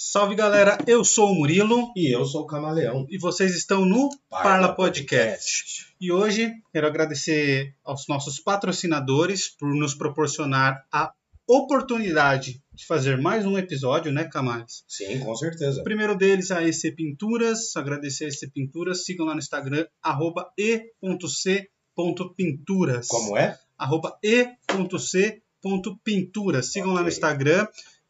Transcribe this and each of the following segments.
Salve galera, eu sou o Murilo E eu sou o Camaleão. e vocês estão no Parla Podcast. E hoje quero agradecer aos nossos patrocinadores por nos proporcionar a oportunidade de fazer mais um episódio, né, Camales? Sim, com certeza. O primeiro deles é a EC Pinturas, agradecer a EC Pinturas, sigam lá no Instagram, arroba e.c.pinturas. Como é? arroba e.c.pintura. Sigam lá no. Instagram.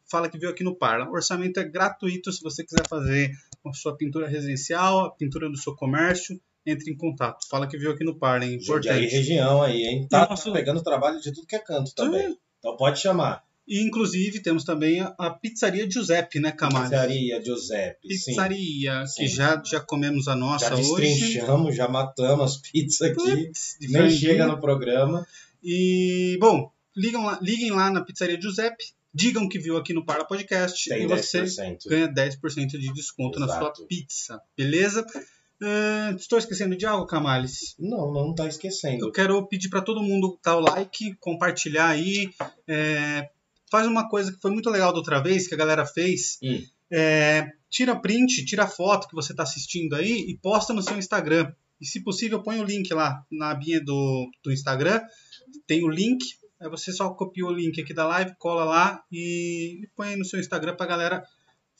Fala que viu aqui no Parla. O orçamento é gratuito se você quiser fazer a sua pintura residencial, a pintura do seu comércio. Entre em contato. Fala que viu aqui no Parla, hein? Importante. região aí, hein? Tá, Nossa. tá pegando trabalho de tudo que é canto também. Então pode chamar. E inclusive temos também a, a pizzaria Giuseppe, né, Camargo? Pizzaria Giuseppe, sim. Pizzaria, Sim. que já, já comemos a nossa Já hoje. destrinchamos, já matamos as pizzas aqui. Nem chega no programa. E, bom, ligam lá, liguem lá na Pizzaria Giuseppe, digam que viu aqui no Parla Podcast Tem e você 10%. ganha 10% de desconto na sua Exato. pizza, beleza? Ah, estou esquecendo de algo, Camales? Não, não tá Eu esquecendo. quero pedir para todo mundo dar o like, compartilhar aí. é, faz uma coisa que foi muito legal da outra vez, que a galera fez. Hum. É, tira print, tira foto que você está assistindo aí e posta no seu Instagram. E se possível, põe o link lá na abinha do, do Instagram. Tem o link. Aí você só copia o link aqui da live, cola lá e, põe aí no seu Instagram pra galera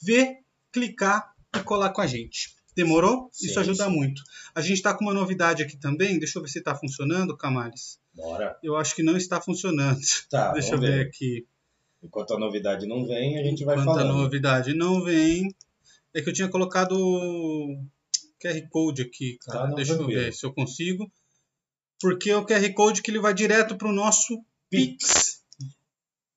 ver, clicar e colar com a gente. Demorou? Sim, Isso ajuda sim. muito. A gente tá com uma novidade aqui também. Deixa eu ver se tá funcionando, Camales. Bora. Eu acho que não está funcionando. Tá, Deixa eu ver ver. aqui. Enquanto a novidade não vem, a gente vai Enquanto a falando. novidade não vem. É que eu tinha colocado o QR Code aqui, cara. Tá, Deixa eu ver se eu consigo. Porque é o QR Code que ele vai direto pro nosso Pix.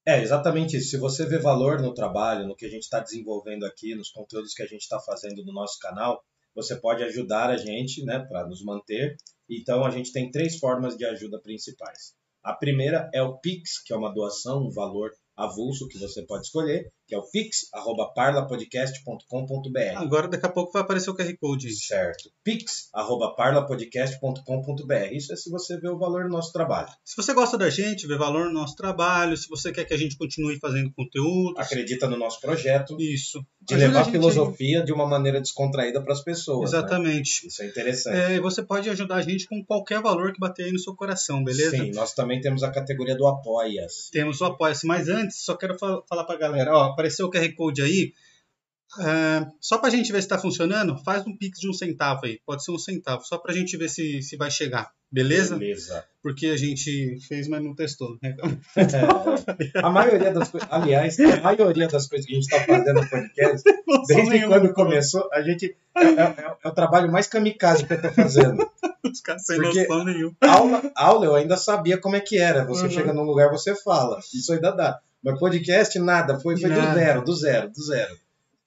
É, exatamente isso. Se você vê valor no trabalho, no que a gente está desenvolvendo aqui, nos conteúdos que a gente está fazendo no nosso canal, você pode ajudar a gente, né, para nos manter. Então, a gente tem três formas de ajuda principais. A primeira é o Pix, que é uma doação, um valor avulso que você pode escolher, que é o pix@parlapodcast.com.br. Agora, daqui a pouco vai aparecer o QR Code aí. Certo. pix@parlapodcast.com.br. Isso é se você vê o valor do nosso trabalho. Se você gosta da gente, vê valor no nosso trabalho, se você quer que a gente continue fazendo conteúdo, Acredita no nosso projeto isso. de Ajuda levar a a filosofia de uma maneira descontraída para as pessoas. né? Exatamente. Isso é interessante. É, e você pode ajudar a gente com qualquer valor que bater aí no seu coração, beleza? Sim, nós também temos a categoria do Apoias. Temos o Apoia-se. Mas antes, só quero fa- falar pra galera, ó, apareceu o QR Code aí. É, só pra gente ver se tá funcionando, faz um pix de um centavo aí. Pode ser um centavo, só pra gente ver se, se vai chegar. Beleza? Beleza. Porque a gente fez, mas não testou. né? É, a maioria das coisas, aliás, a maioria das coisas que a gente está fazendo no podcast, desde quando começou, a gente é, é- é o trabalho mais kamikaze que eu tô fazendo. Os caras sem Porque- noção nenhuma. Aula, aula eu ainda sabia como é que era. Você Uhum. chega num lugar, você fala. Isso ainda dá. Mas podcast, nada. Foi, foi do Nada. zero, do zero, do zero.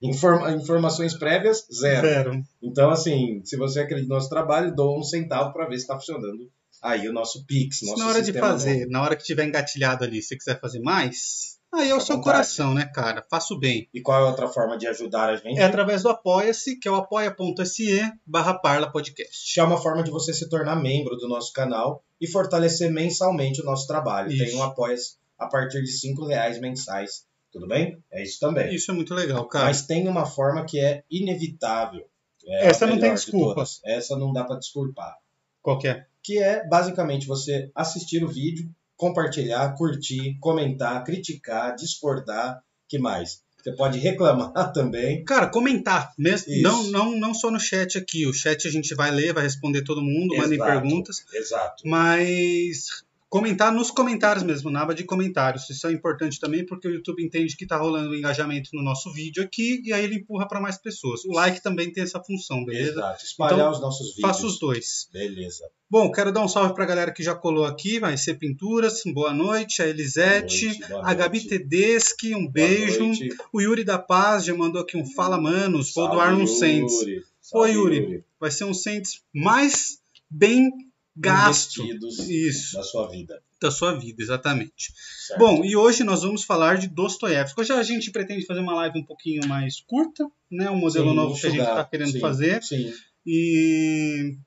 Informa- informações prévias, zero. Zero. Então, assim, se você acredita no nosso trabalho, doa um centavo para ver se está funcionando aí o nosso Pix. Nosso na hora de fazer, na hora que tiver engatilhado ali, se você quiser fazer mais, aí é o Fica seu vontade. coração, né, cara? Faça o bem. E qual é a outra forma de ajudar a gente? É através do Apoia-se, que é o apoia.se barra Parla Podcast. Que é uma forma de você se tornar membro do nosso canal e fortalecer mensalmente o nosso trabalho. Isso. Tem um apoio a partir de cinco reais mensais. Tudo bem? É isso também. Isso é muito legal, cara. Mas tem uma forma que é inevitável. É Essa não tem melhor de. Essa não dá para desculpar. Qual que é? que é basicamente você assistir o vídeo, compartilhar, curtir, comentar, criticar, discordar, que mais? Você pode reclamar também. Cara, comentar, mesmo, Isso. não, não, não só no chat aqui. O chat a gente vai ler, vai responder todo mundo, mandem perguntas, Exato. mas comentar nos comentários mesmo, na aba de comentários. Isso é importante também porque o YouTube entende que tá rolando engajamento no nosso vídeo aqui e aí ele empurra para mais pessoas. O like também tem essa função, beleza? Exato. Espalhar Então, os nossos vídeos. Faça os dois. Beleza. Bom, quero dar um salve pra galera que já colou aqui, vai ser Pinturas, boa noite, a Elisete, Boa noite, boa a Gabi. Tedeschi, um beijo. O Yuri da Paz já mandou aqui um Fala Manos, vou doar um Yuri. Cents. Salve, Yuri. Vai ser um Cents mais bem gasto. Isso, da sua vida. da sua vida, exatamente. Certo? Bom, e hoje nós vamos falar de Dostoiévski. Hoje a gente pretende fazer uma live um pouquinho mais curta, né? Um modelo Sim, novo que a gente está querendo Sim, fazer. Sim, E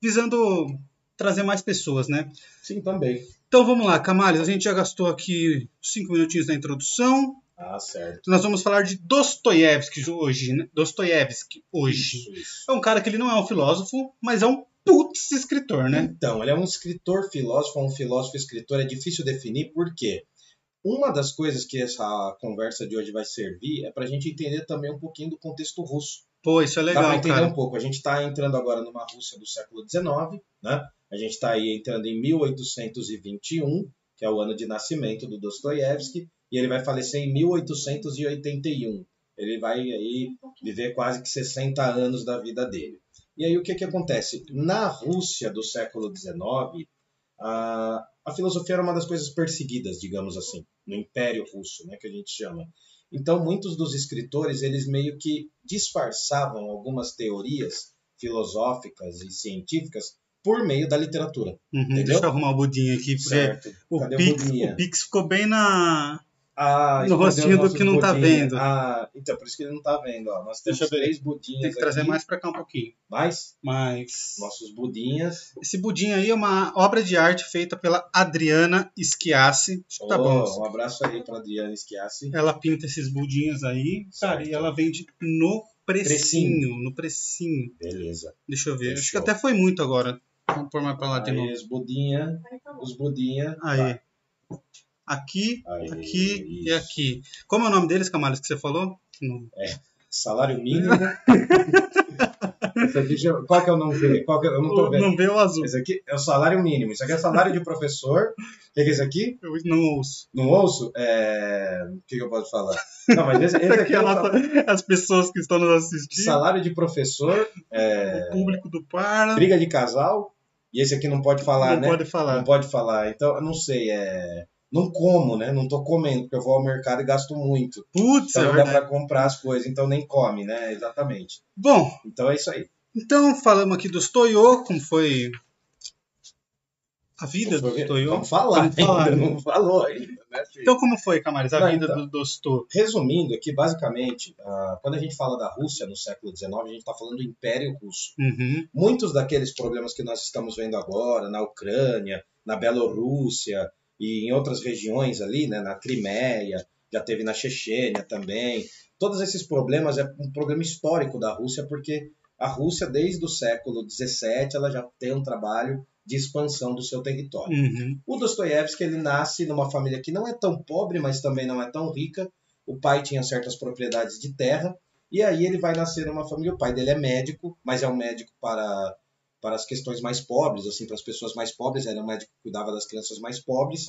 visando trazer mais pessoas, né? sim, também. Então vamos lá, Camales, a gente já gastou aqui cinco minutinhos na introdução. Ah, certo. Nós vamos falar de Dostoiévski hoje, né? Dostoiévski hoje. Isso, isso. É um cara que ele não é um filósofo, mas é um putz escritor, né? Então, ele é um escritor filósofo, um filósofo escritor, é difícil definir por quê. Uma das coisas que essa conversa de hoje vai servir é para a gente entender também um pouquinho do contexto russo. Pô, isso é Dá para legal, entender cara. um pouco. A gente está entrando agora numa Rússia do século XIX, né? A gente está aí entrando em 1821, que é o ano de nascimento do Dostoiévski, e ele vai falecer em 1881. Ele vai aí viver quase que 60 anos da vida dele. E aí o que, que acontece? Na Rússia do século XIX, a, a filosofia era uma das coisas perseguidas, digamos assim, no Império Russo, né, que a gente chama. Então, muitos dos escritores, eles meio que disfarçavam algumas teorias filosóficas e científicas por meio da literatura, Uhum, deixa eu arrumar o budinho aqui, porque certo? o Pix, Budinha? o Pix ficou bem na. Ah, no rostinho os do que não tá vendo. Ah, então, por isso que ele não tá vendo. Ó. Nós temos Deixa três budinhas Tem que trazer aqui. mais pra cá um pouquinho. Mais? Mas. Nossos budinhas. Esse budinho aí é uma obra de arte feita pela Adriana que tá Oh, bom. Um abraço aí para Adriana Schiassi. Ela pinta esses budinhos aí, cara, Certo. e ela vende no precinho, Precinho. no precinho. Beleza. Deixa eu ver. Acho que Fechou. até foi muito agora. Vamos pôr mais pra lá de Aí, novo. os budinha. Os budinha. Aí. Aqui, Aí, aqui e isso. aqui. Como é o nome deles, Camales, que você falou? Não. Salário mínimo. Esse aqui já- Qual que é o nome dele? Qual que é- Eu não tô vendo. Não vê o azul. Esse aqui é o salário mínimo. Isso aqui é salário de professor. O que é isso aqui? Eu não ouço. Não ouço? É... O que, que eu posso falar? Não, mas esse, esse aqui é é nossa, as pessoas que estão nos assistindo, salário de professor, é... o público do Parla. briga de casal. E esse aqui não pode falar, não né? pode falar. Não pode falar. Então, eu não sei. É... Não como, né? Não tô comendo, porque eu vou ao mercado e gasto muito. Putz, Então é não dá pra comprar as coisas, então nem come, né? Exatamente. Bom, Então é isso aí. então falamos aqui dos Toyo, como foi a vida do Toyo. Vamos falar, Vamos falar, ainda, né? não falou ainda, né, filho? Então como foi, Camales, a Não, vida então. do, dos To? Resumindo aqui, basicamente, ah, quando a gente fala da Rússia no século XIX, a gente está falando do Império Russo. Uhum. Muitos daqueles problemas que nós estamos vendo agora, na Ucrânia, na Bielorrússia e em outras regiões ali, né, na Crimeia, já teve na Chechênia também. Todos esses problemas é um problema histórico da Rússia, porque a Rússia, desde o século XVII, ela já tem um trabalho de expansão do seu território. Uhum. O Dostoiévski ele nasce numa família que não é tão pobre, mas também não é tão rica. O pai tinha certas propriedades de terra e aí ele vai nascer numa família. O pai dele é médico, mas é um médico para para as questões mais pobres, assim, para as pessoas mais pobres. É um médico que cuidava das crianças mais pobres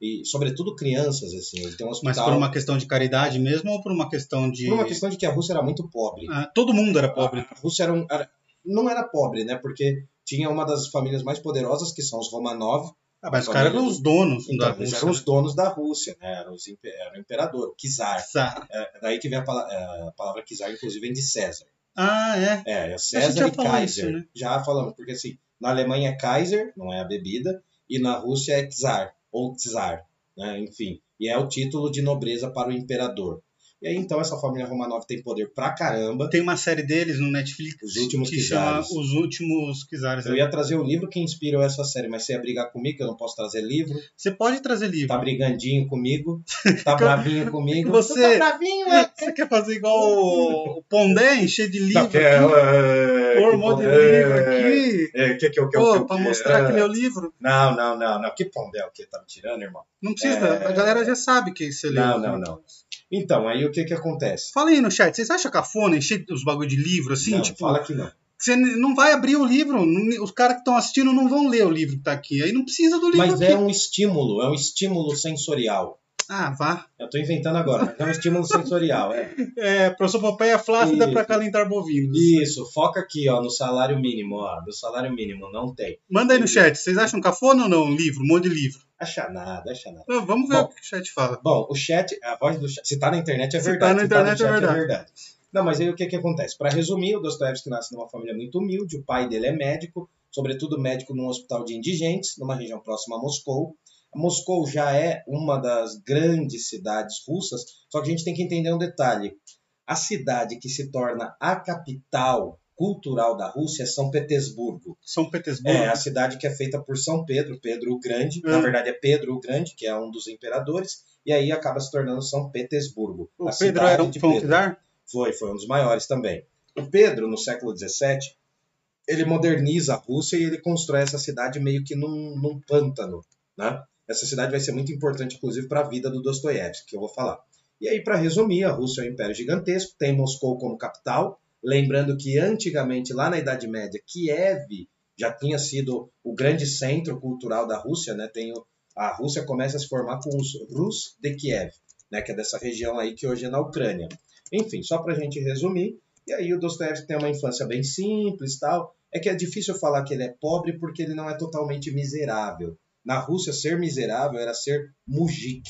e, sobretudo, crianças. Assim, ele tem um Mas hospital. por uma questão de caridade mesmo ou por uma questão de. por uma questão de que a Rússia era muito pobre. Ah, todo mundo era pobre. A Rússia era, um- era- não era pobre, né? Porque tinha uma das famílias mais poderosas, que são os Romanov, Ah, mas os caras eram os donos da Então, eles Rússia. eram os né? donos da Rússia, né? Eram os era o imperador, o czar. Sa- É daí que vem a, pala- é, a palavra czar, inclusive, vem de César. Ah, é. É, é César e Kaiser. isso, né? Já falamos, porque assim, na Alemanha é Kaiser, não é a bebida, e na Rússia é czar, ou czar, né? Enfim. E é o título de nobreza para o imperador. E aí, então, essa família Romanov tem poder pra caramba. Tem uma série deles no Netflix Os Últimos que chama. Os Últimos Kizares. Eu ia trazer o livro que inspirou essa série, mas você ia brigar comigo, que eu não posso trazer livro. Você pode trazer livro. Tá brigandinho comigo, tá bravinho comigo. Você- Tu tá bravinho, é? Você quer fazer igual o o Pondé, encher de livro que aqui? é, Pôr que um monte de é, livro aqui? É, que que eu que Pô, eu pra mostrar é. que leu livro. Não, não, não, não. Que pondel que tá me tirando, irmão? Não precisa, É. a galera já sabe que você leu. Não, não, não. Então, aí o que que acontece? Fala aí no chat, vocês acham cafona encher os bagulho de livro assim? não, tipo, fala que não. você não vai abrir o livro, os caras que estão assistindo não vão ler o livro que tá aqui. Aí não precisa do livro Mas aqui. é um estímulo, é um estímulo sensorial. Ah, vá. Eu tô inventando agora, é um estímulo sensorial, é. É, prosopopeia flácida para calentar bovinos. Isso, foca aqui, ó, no salário mínimo, ó. Do salário mínimo, não tem. Manda aí no chat, vocês acham cafona ou não? Um livro, um monte de livro. Acha nada, acha nada. Vamos ver Bom. o que o chat fala. Bom, o chat, a voz do chat, se tá na internet é Se tá verdade. na no internet é chat verdade. Não, mas aí o que que acontece? Para resumir, o Dostoevsky nasce numa família muito humilde, o pai dele é médico, sobretudo médico num hospital de indigentes, numa região próxima a Moscou. Moscou já é uma das grandes cidades russas, só que a gente tem que entender um detalhe. A cidade que se torna a capital cultural da Rússia é São Petersburgo. São Petersburgo. É a cidade que é feita por São Pedro, Pedro o Grande. Ah. Na verdade é Pedro o Grande, que é um dos imperadores, e aí acaba se tornando São Petersburgo. o Pedro era um, de foi um czar? Foi, foi um dos maiores também. O Pedro, no século XVII, ele moderniza a Rússia e ele constrói essa cidade meio que num, num pântano, né? Essa cidade vai ser muito importante, inclusive, para a vida do Dostoiévski, que eu vou falar. E aí, para resumir, a Rússia é um império gigantesco, tem Moscou como capital, lembrando que antigamente, lá na Idade Média, Kiev já tinha sido o grande centro cultural da Rússia, né? Tem o- a Rússia começa a se formar com os Rus de Kiev, né? Que é dessa região aí que hoje é na Ucrânia. Enfim, só para a gente resumir, e aí o Dostoiévski tem uma infância bem simples tal. É que é difícil falar que ele é pobre porque ele não é totalmente miserável. Na Rússia, ser miserável era ser mujik.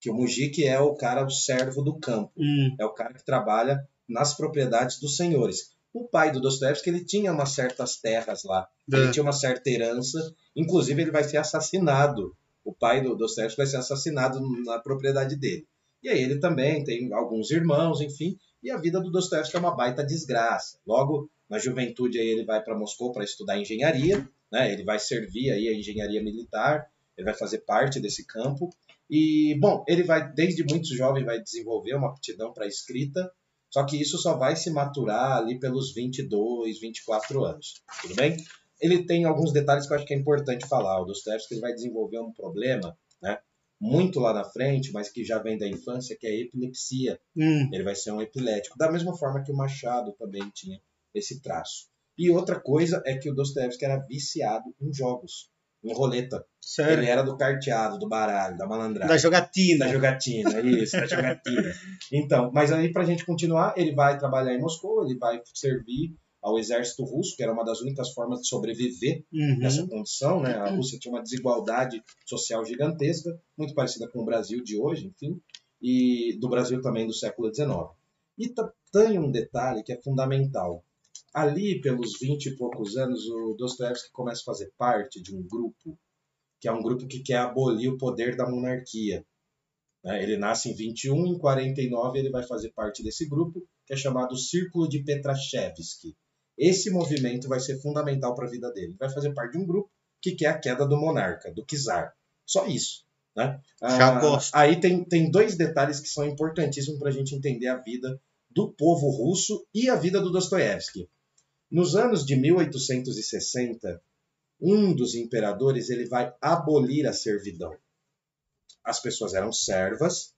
Que o mujik é o cara, o servo do campo. Hum, É o cara que trabalha nas propriedades dos senhores. O pai do Dostoiévski, ele tinha umas certas terras lá. Ele É. tinha uma certa herança. Inclusive, ele vai ser assassinado. O pai do Dostoiévski vai ser assassinado na propriedade dele. E aí ele também tem alguns irmãos, enfim. E a vida do Dostoiévski é uma baita desgraça. Logo, na juventude, aí ele vai para Moscou para estudar engenharia. Né? Ele vai servir aí a engenharia militar. Ele vai fazer parte desse campo. E, bom, ele vai, desde muito jovem, vai desenvolver uma aptidão para escrita. Só que isso só vai se maturar ali pelos 22, 24 anos. Tudo bem? Ele tem alguns detalhes que eu acho que é importante falar. O Dostoiévski ele vai desenvolver um problema, né? Muito lá na frente, mas que já vem da infância, que é a epilepsia. hum. Ele vai ser um epilético, da mesma forma que o Machado também tinha esse traço. E outra coisa é que o Dostoiévski era viciado em jogos, em roleta. Sério. Ele era do carteado, do baralho, da malandragem. Da jogatina. Da jogatina, isso, da jogatina. Então, mas aí pra gente continuar, ele vai trabalhar em Moscou, ele vai servir ao exército russo, que era uma das únicas formas de sobreviver Uhum. nessa condição, né? A Rússia tinha uma desigualdade social gigantesca, muito parecida com o Brasil de hoje, enfim, e do Brasil também do século XIX. E tem um detalhe que é fundamental. Ali, pelos 20 e poucos anos, o Dostoiévski começa a fazer parte de um grupo, que é um grupo que quer abolir o poder da monarquia. né? Ele nasce em 21, em 49 ele vai fazer parte desse grupo, que é chamado Círculo de Petrashevsky. Esse movimento vai ser fundamental para a vida dele. Ele vai fazer parte de um grupo que quer a queda do monarca, do czar. Só isso. Né? Já Ah, gosto. Aí tem, tem dois detalhes que são importantíssimos para a gente entender a vida do povo russo e a vida do Dostoiévski. Nos anos de 1860, um dos imperadores ele vai abolir a servidão. As pessoas eram servas,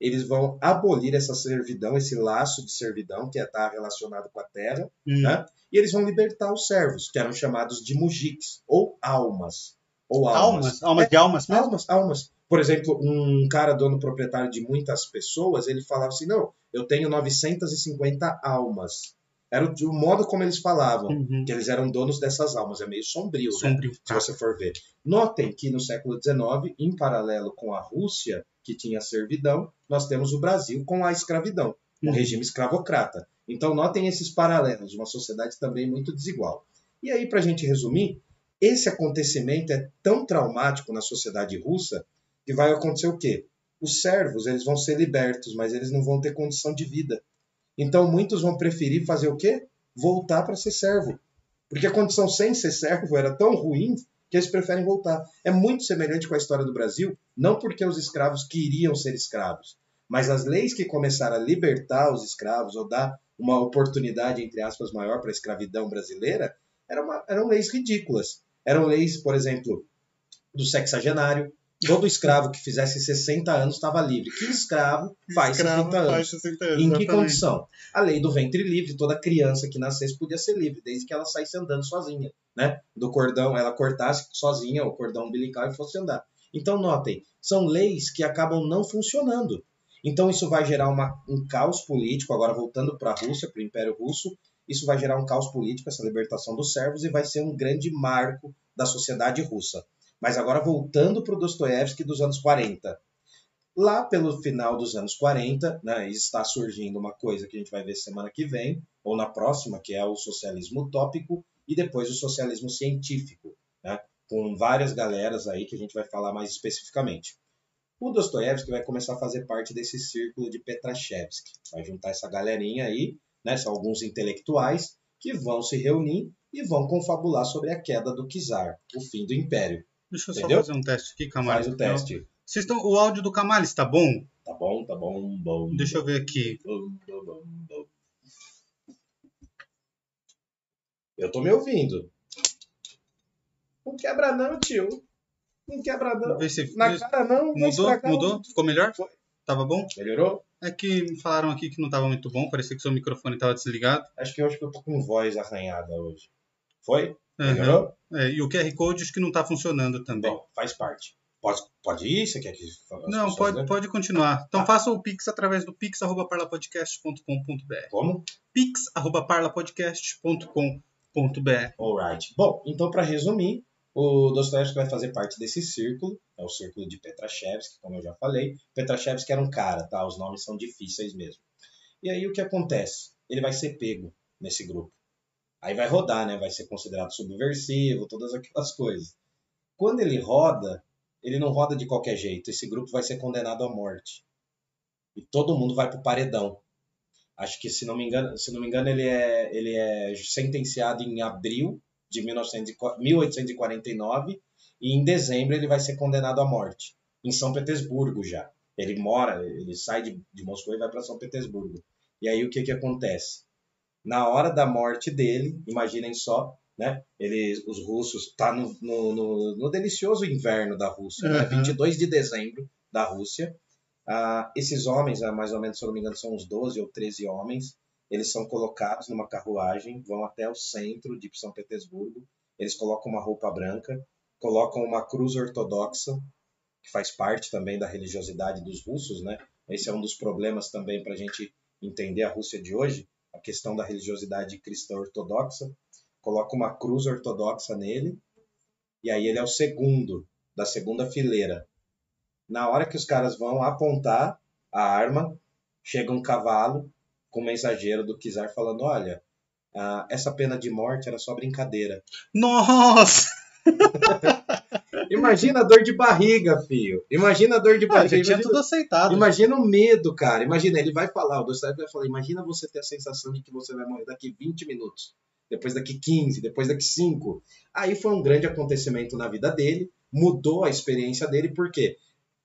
eles vão abolir essa servidão, esse laço de servidão que está relacionado com a terra, Hum. né? e eles vão libertar os servos, que eram chamados de mujiks, ou almas. Ou almas. Almas. Almas de almas mesmo? Almas, almas. Por exemplo, um cara dono proprietário de muitas pessoas, ele falava assim: não, eu tenho 950 almas. Era o, o modo como eles falavam, Uhum. que eles eram donos dessas almas. É meio sombrio, né? Sombrio. se você for ver. Notem que no século XIX, em paralelo com a Rússia, que tinha servidão, nós temos o Brasil com a escravidão, um Uhum. regime escravocrata. Então, notem esses paralelos, uma sociedade também muito desigual. E aí, para a gente resumir, esse acontecimento é tão traumático na sociedade russa que vai acontecer o quê? Os servos eles vão ser libertos, mas eles não vão ter condição de vida. Então, muitos vão preferir fazer o quê? Voltar para ser servo. Porque a condição sem ser servo era tão ruim que eles preferem voltar. É muito semelhante com a história do Brasil, não porque os escravos queriam ser escravos, mas as leis que começaram a libertar os escravos ou dar uma oportunidade, entre aspas, maior para a escravidão brasileira, eram, uma- eram leis ridículas. Eram leis, por exemplo, do sexagenário. Todo escravo que fizesse 60 anos estava livre. Que escravo faz Escravo 60 anos? faz 60 anos. Em que exatamente. condição? A lei do ventre livre, toda criança que nascesse podia ser livre, desde que ela saísse andando sozinha, né? Do cordão, ela cortasse sozinha o cordão umbilical e fosse andar. Então, notem, são leis que acabam não funcionando. Então, isso vai gerar uma- um caos político, agora voltando para a Rússia, para o Império Russo, isso vai gerar um caos político, essa libertação dos servos, e vai ser um grande marco da sociedade russa. Mas agora voltando para o Dostoiévski dos anos 40. Lá pelo final dos anos 40, né, está surgindo uma coisa que a gente vai ver semana que vem, ou na próxima, que é o socialismo utópico, e depois o socialismo científico, né, com várias galeras aí que a gente vai falar mais especificamente. O Dostoiévski vai começar a fazer parte desse círculo de Petrashevsky. Vai juntar essa galerinha aí, né, são alguns intelectuais que vão se reunir e vão confabular sobre a queda do Kizar, o fim do Império. Deixa eu Entendeu? só fazer um teste aqui, Camales. Faz o teste. Vocês estão, o áudio do Camales está bom? Tá bom, tá bom, bom. Deixa eu ver aqui. bom, bom, bom, bom. Eu tô me ouvindo. Não quebra não, tio. Não quebra não. Ver se Na cara não, mudou, mudou, ficou melhor? Foi. Tava bom? Melhorou? É que me falaram aqui que não tava muito bom, parecia que seu microfone tava desligado. Acho que hoje que eu tô com voz arranhada hoje. Foi? Melhorou? É, e o QR Code acho que não tá funcionando também. Bom, faz parte. Pode, pode ir? Você quer que não, pessoas, pode, né? pode continuar. Então Tá. faça o Pix através do pix.parlapodcast.com.br. Como? pix.parlapodcast.com.br. Alright. Bom, então para resumir, o Dostoevsky vai fazer parte desse círculo, é o círculo de Petrashevsky, como eu já falei. Petrashevsky era um cara, tá? Os nomes são difíceis mesmo. E aí o que acontece? Ele vai ser pego nesse grupo. Aí vai rodar, né? Vai ser considerado subversivo, todas aquelas coisas. Quando ele roda, ele não roda de qualquer jeito. Esse grupo vai ser condenado à morte. E todo mundo vai pro paredão. Acho que, se não me engano, se não me engano ele, é, ele é sentenciado em abril de 1900 e qua- 1849 e em dezembro ele vai ser condenado à morte. Em São Petersburgo já. Ele mora, ele sai de, de Moscou e vai para São Petersburgo. E aí o que, que acontece? Na hora da morte dele, imaginem só, né? Eles, os russos, tá no, no, no, no delicioso inverno da Rússia, né? Uhum. 22 de dezembro da Rússia. Ah, esses homens, ah, mais ou menos, se eu não me engano, são uns 12 ou 13 homens. Eles são colocados numa carruagem, vão até o centro de São Petersburgo. Eles colocam uma roupa branca, colocam uma cruz ortodoxa, que faz parte também da religiosidade dos russos, né? Esse é um dos problemas também para a gente entender a Rússia de hoje, a questão da religiosidade cristã ortodoxa. Coloca uma cruz ortodoxa nele, e aí ele é o segundo, da segunda fileira. Na hora que os caras vão apontar a arma, chega um cavalo com um mensageiro do Kizar falando: Olha, ah, essa pena de morte era só brincadeira. Nossa! Imagina a dor de barriga, filho. Imagina a dor de Ah, barriga. tinha Imagina, tudo aceitado. imagina o medo, cara. Imagina, ele vai falar, o Dostoiévski vai falar: Imagina você ter a sensação de que você vai morrer daqui 20 minutos, depois daqui 15, depois daqui 5. Aí foi um grande acontecimento na vida dele, mudou a experiência dele, porque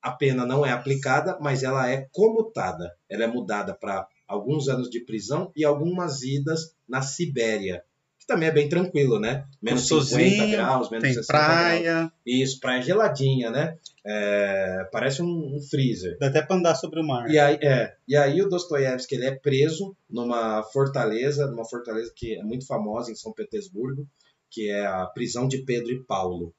a pena não é aplicada, mas ela é comutada. Ela é mudada para alguns anos de prisão e algumas idas na Sibéria. Também é bem tranquilo, né? Menos 50 Gostosinho, graus, menos Tem 60 graus. praia, Isso, praia geladinha, né? É, parece um, um freezer. dá até pra andar sobre o mar. E aí, é, e aí o Dostoiévski ele é preso numa fortaleza, numa fortaleza que é muito famosa em São Petersburgo, que é a prisão de Pedro e Paulo.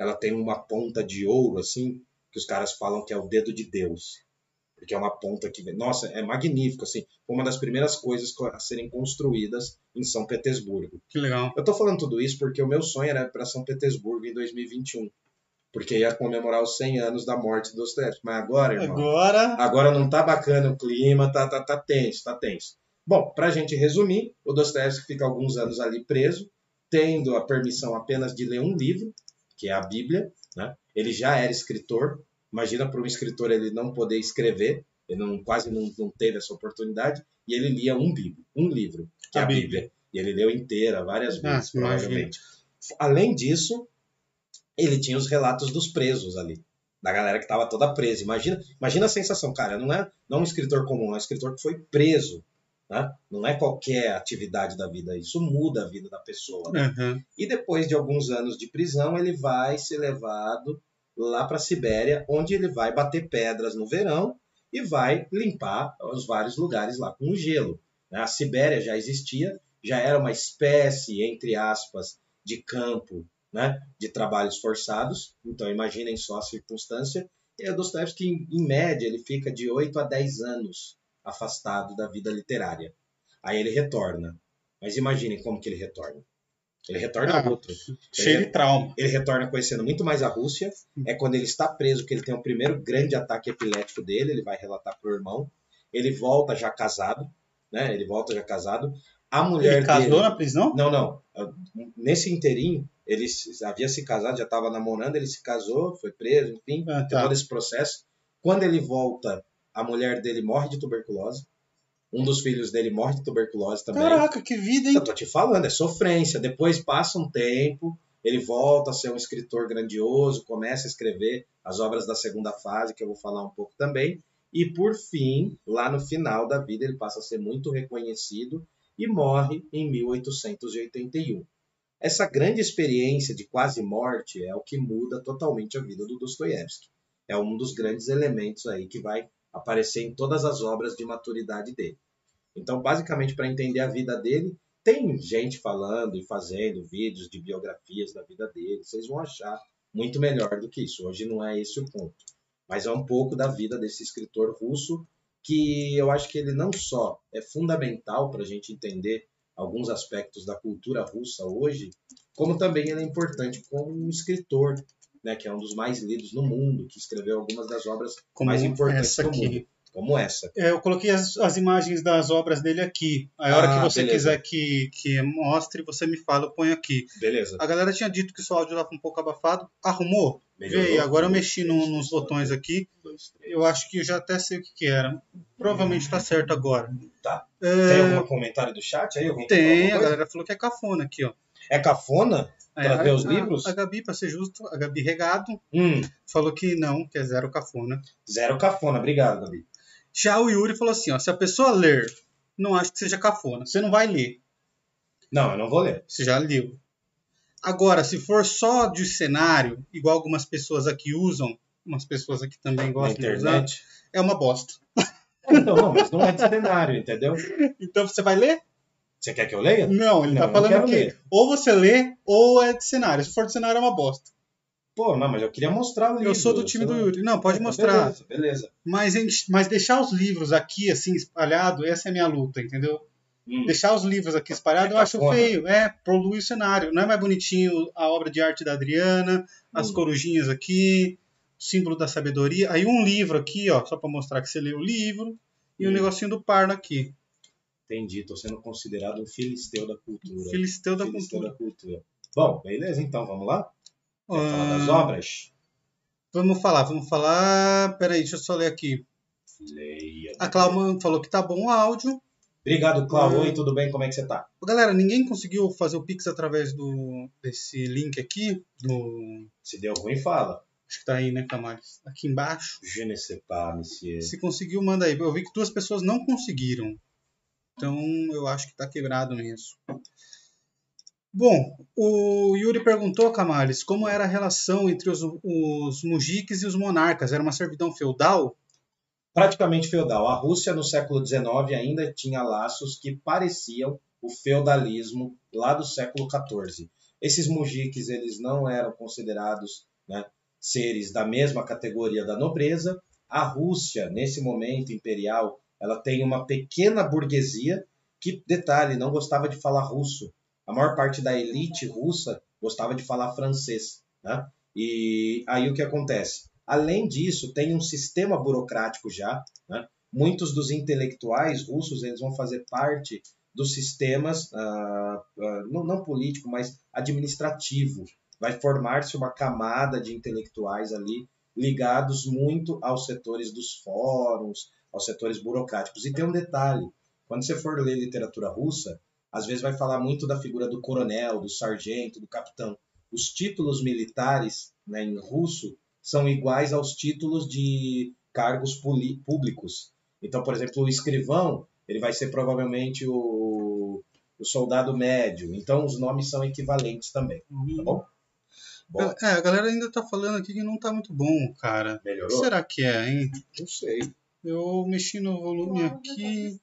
Ela tem uma ponta de ouro assim, que os caras falam que é o dedo de Deus. Porque é uma ponta que, nossa, é magnífico assim, foi uma das primeiras coisas a serem construídas em São Petersburgo. Que legal. Eu tô falando tudo isso porque o meu sonho era para São Petersburgo em 2021, porque ia comemorar os 100 anos da morte do Dostoiévski. Mas agora, irmão, Agora, Agora não tá bacana o clima, tá, tá, tá tenso, tá tenso. Bom, pra gente resumir, o Dostoiévski fica alguns anos ali preso, tendo a permissão apenas de ler um livro, que é a Bíblia, né? Ele já era escritor, imagina para um escritor ele não poder escrever, ele não, quase não, não teve essa oportunidade, e ele lia um livro, um livro, que é A a Bíblia. Bíblia. E ele leu inteira, várias Ah, vezes, imagino. provavelmente. Além disso, ele tinha os relatos dos presos ali da galera que estava toda presa. Imagina, imagina a sensação, cara. Não é, não é um escritor comum, é um escritor que foi preso. Né? Não é qualquer atividade da vida. Isso muda a vida da pessoa. né? Aham. E depois de alguns anos de prisão, ele vai ser levado lá para a Sibéria, onde ele vai bater pedras no verão e vai limpar os vários lugares lá com o gelo. né? A Sibéria já existia, já era uma espécie, entre aspas, de campo né, de trabalhos forçados. Então, imaginem só a circunstância. E o Dostoevsky, em, em média, ele fica de 8 a 10 anos afastado da vida literária. Aí ele retorna. Mas imaginem como que ele retorna. Ele retorna Ah, outro. cheio Ele, de trauma. ele retorna conhecendo muito mais a Rússia. É quando ele está preso que ele tem o primeiro grande ataque epilético dele. Ele vai relatar pro irmão. Ele volta já casado. Né? Ele volta já casado. A mulher Ele casou dele... na prisão? Não, não. Nesse inteirinho, ele havia se casado, já estava namorando, ele se casou, foi preso, enfim, Ah, tá. todo esse processo. Quando ele volta, a mulher dele morre de tuberculose. Um dos filhos dele morre de tuberculose também. Caraca, que vida, hein? Eu tô te falando, é sofrência. Depois passa um tempo, ele volta a ser um escritor grandioso, começa a escrever as obras da segunda fase, que eu vou falar um pouco também. E por fim, lá no final da vida, ele passa a ser muito reconhecido e morre em 1881. Essa grande experiência de quase morte é o que muda totalmente a vida do Dostoiévski. É um dos grandes elementos aí que vai aparecer em todas as obras de maturidade dele. Então, basicamente, para entender a vida dele, tem gente falando e fazendo vídeos de biografias da vida dele. Vocês vão achar muito melhor do que isso. Hoje não é esse o ponto. Mas é um pouco da vida desse escritor russo que eu acho que ele não só é fundamental para a gente entender alguns aspectos da cultura russa hoje, como também ele é importante como um escritor, né, que é um dos mais lidos no mundo, que escreveu algumas das obras como mais importantes do aqui. mundo. Como essa. É, eu coloquei as, as, imagens das obras dele aqui. A hora ah, que você beleza. quiser que, que mostre, você me fala, eu ponho aqui. Beleza. A galera tinha dito que o seu áudio estava um pouco abafado. Arrumou? Veio. Agora eu mexi no, nos botões aqui. Eu acho que eu já até sei o que, que era. Provavelmente está certo agora. Tá. É... Tem algum comentário do chat aí? Tem, a galera falou que é cafona aqui, ó. É cafona? Trazer é, os livros? A, a Gabi, para ser justo, a Gabi Regado, hum. falou que não, que é zero cafona. Zero cafona, obrigado, Gabi. Já o Yuri falou assim: ó, se a pessoa ler, não acho que seja cafona. Você não vai ler. Não, eu não vou ler. Você já leu. Agora, se for só de cenário, igual algumas pessoas aqui usam, umas pessoas aqui também gostam de usar, é uma bosta. Então, não, mas não é de cenário, entendeu? Então você vai ler? Você quer que eu leia? Não, ele não, tá falando que ler. ou você lê ou é de cenário. Se for de cenário é uma bosta. Pô, não, mas eu queria mostrar o livro. Eu sou do time do Yuri. Não, pode mostrar. Beleza, beleza. Mas, mas deixar os livros aqui, assim, espalhado, essa é a minha luta, entendeu? Hum. Deixar os livros aqui espalhados eu acho porra. feio. É, polui o cenário. Não é mais bonitinho a obra de arte da Adriana, as hum. corujinhas aqui, símbolo da sabedoria. Aí um livro aqui, ó, só para mostrar que você leu o livro, e hum. um negocinho do Parno aqui. Entendi, tô sendo considerado um filisteu da cultura. Filisteu da, filisteu cultura. da cultura. Bom, beleza, então, vamos lá? Vamos falar das obras? Vamos falar, vamos falar. Peraí, deixa eu só ler aqui. Leia. A Cláudia falou que tá bom o áudio. Obrigado, Cláudio. Oi, tudo bem? Como é que você tá? Galera, ninguém conseguiu fazer o Pix através do, desse link aqui? Do... Se deu ruim, fala. Acho que tá aí, né, Camales? Aqui embaixo. Je ne sais pas, monsieur. Se conseguiu, manda aí. Eu vi que duas pessoas não conseguiram. Então, eu acho que tá quebrado mesmo. Bom, o Yuri perguntou, Camales, como era a relação entre os, os mujiques e os monarcas? Era uma servidão feudal? Praticamente feudal. A Rússia, no século XIX, ainda tinha laços que pareciam o feudalismo lá do século XIV. Esses mujiques eles não eram considerados né, seres da mesma categoria da nobreza. A Rússia, nesse momento imperial, ela tem uma pequena burguesia que, detalhe, não gostava de falar russo a maior parte da elite russa gostava de falar francês. Né? E aí o que acontece? Além disso, tem um sistema burocrático já. Né? Muitos dos intelectuais russos eles vão fazer parte dos sistemas, uh, uh, não, não político, mas administrativo. Vai formar-se uma camada de intelectuais ali ligados muito aos setores dos fóruns, aos setores burocráticos. E tem um detalhe: quando você for ler literatura russa, às vezes vai falar muito da figura do coronel, do sargento, do capitão. Os títulos militares né, em russo são iguais aos títulos de cargos públicos. Então, por exemplo, o escrivão ele vai ser provavelmente o, o soldado médio. Então, os nomes são equivalentes também. Tá uhum. bom? bom? É, a galera ainda tá falando aqui que não tá muito bom, cara. Melhorou? O que será que é, hein? Não sei. Eu mexi no volume aqui.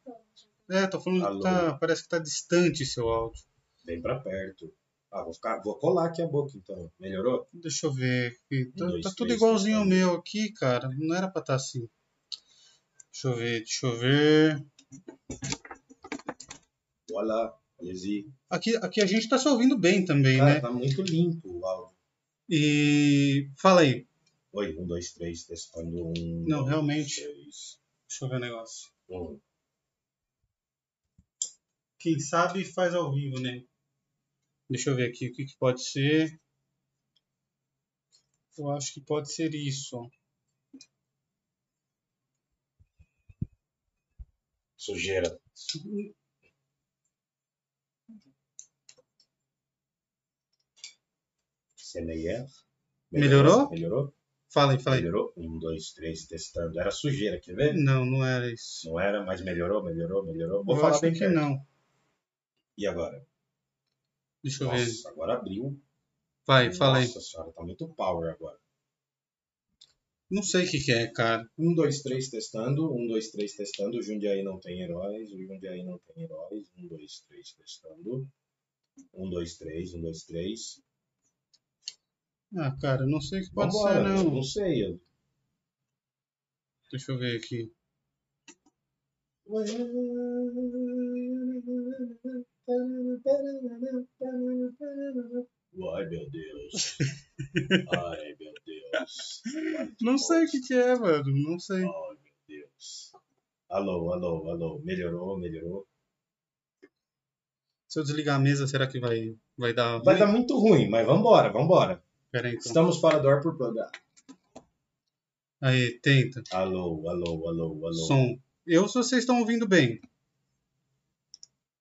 É, tô falando Alô. que tá, parece que tá distante seu áudio. Vem pra perto. Ah, vou, ficar, vou colar aqui a boca então. Melhorou? Deixa eu ver. Tá, um, dois, tá tudo igualzinho ao meu aqui, cara. Não era pra estar tá assim. Deixa eu ver, deixa eu ver. Olá, allez Aqui, aqui a gente tá se ouvindo bem também, cara, né? Tá muito limpo o áudio. E. Fala aí. Oi, um, dois, três, testando um. Não, dois, realmente. Três. Deixa eu ver o negócio. Um. Quem sabe faz ao vivo, né? Deixa eu ver aqui o que, que pode ser. Eu acho que pode ser isso. Sujeira. CMR. Melhorou? Melhorou? Fala aí, fala aí. Melhorou? Um, dois, três, testando. Era sujeira, quer ver? Não, não era isso. Não era, mas melhorou, melhorou, melhorou. Vou Eu falar acho bem que perto. não. E agora? Deixa eu ver. Nossa, agora abriu. Vai, fala aí. Nossa senhora, tá muito power agora. Não sei o que, que é, cara. Um, dois, três, testando. Um, dois, três, testando. O Jundiaí não tem heróis. O Jundiaí não tem heróis. Um, dois, três, testando. Um, dois, três, um, dois, três. Ah, cara, não sei o que pode Vambora, ser, não. não sei. eu- Deixa eu ver aqui. Ai, meu Deus. Ai, meu Deus. Não sei o que, que é, mano. Não sei. Ai, meu Deus. Alô, alô, alô. Melhorou, melhorou. Se eu desligar a mesa, será que vai, vai dar. Vai ruim? dar muito ruim, mas vambora, vambora. Pera aí, então. Estamos fora do ar por plugado. Aí, tenta. Alô, alô, alô, alô. Som. Eu, se vocês estão ouvindo bem.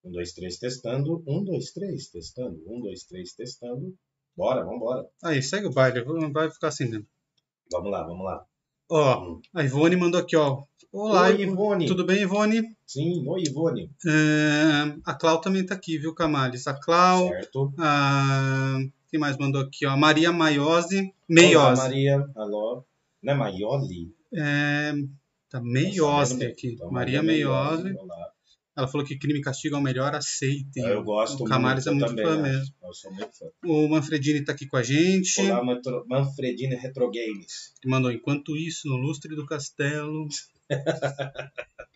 Um, dois, três, testando. Um, dois, três, testando. Um, dois, três, testando. Bora, vambora. Aí, segue o baile. Não vai ficar assim, né? Vamos lá, vamos lá. Ó, a Ivone mandou aqui, ó. Olá, Oi, Ivone. Tudo bem, Ivone? Sim, oi, Ivone. É, a Clau também tá aqui, viu, Camales? A Clau. Certo. A... Quem mais mandou aqui, ó? Maria Maiose. Olá, Meiose. Maria. Alô. Não é Maioli? É, tá Meiose aqui. Então, Maria Meiose. Olá. Ela falou que crime e castigo é o melhor, aceitem. Eu gosto O Camales muito, é muito fã mesmo. Eu sou muito fã. O Manfredini tá aqui com a gente. Olá, Manfredini Retro Games. Mandou, enquanto isso, no lustre do castelo.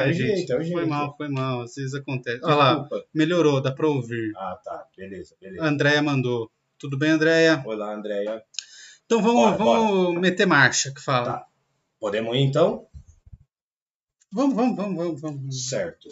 É o jeito, é o Foi jeito. mal, foi mal. Às vezes acontece. Olha lá, melhorou, dá pra ouvir. Ah, tá. Beleza, A beleza. Andréia mandou. Tudo bem, Andréia? Olá, Andréia. Então vamos, Bora, vamos meter marcha, que fala. Tá. Podemos ir, então? Vamos, vamos, vamos, vamos, vamos. Certo.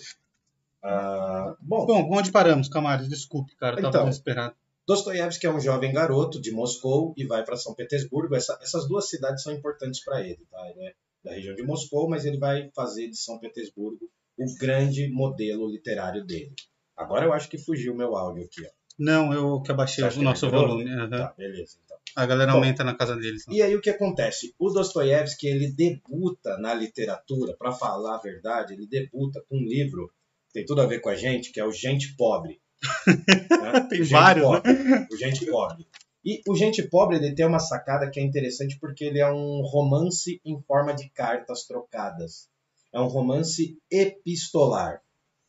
Ah, bom, Bom, onde paramos, Camares? Desculpe, cara, eu tava Então. desesperado. Dostoiévski é um jovem garoto de Moscou e vai para São Petersburgo. Essa- essas duas cidades são importantes para ele, tá? Ele é da região de Moscou, mas ele vai fazer de São Petersburgo o grande modelo literário dele. Agora eu acho que fugiu o meu áudio aqui, ó. Não, eu que abaixei o nosso volume. aham. Tá, beleza, então. A galera Bom. aumenta na casa deles. E aí o que acontece? O Dostoiévski, ele debuta na literatura, para falar a verdade, ele debuta com um livro que tem tudo a ver com a gente, que é o Gente Pobre. Né? Tem Gente vários, Pobre. O Gente Pobre. E o Gente Pobre, ele tem uma sacada que é interessante porque ele é um romance em forma de cartas trocadas. É um romance epistolar.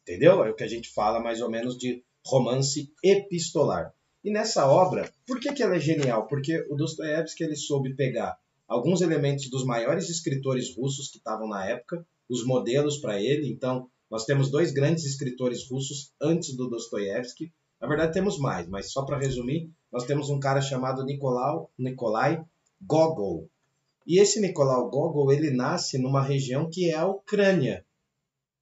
Entendeu? É o que a gente fala mais ou menos de romance epistolar. E nessa obra, por que, que ela é genial? Porque o Dostoiévski ele soube pegar alguns elementos dos maiores escritores russos que estavam na época, os modelos para ele. Então, nós temos dois grandes escritores russos antes do Dostoiévski. Na verdade, temos mais, mas só para resumir, nós temos um cara chamado Nicolau, Nikolai Gogol. E esse Nicolau Gogol, ele nasce numa região que é a Ucrânia,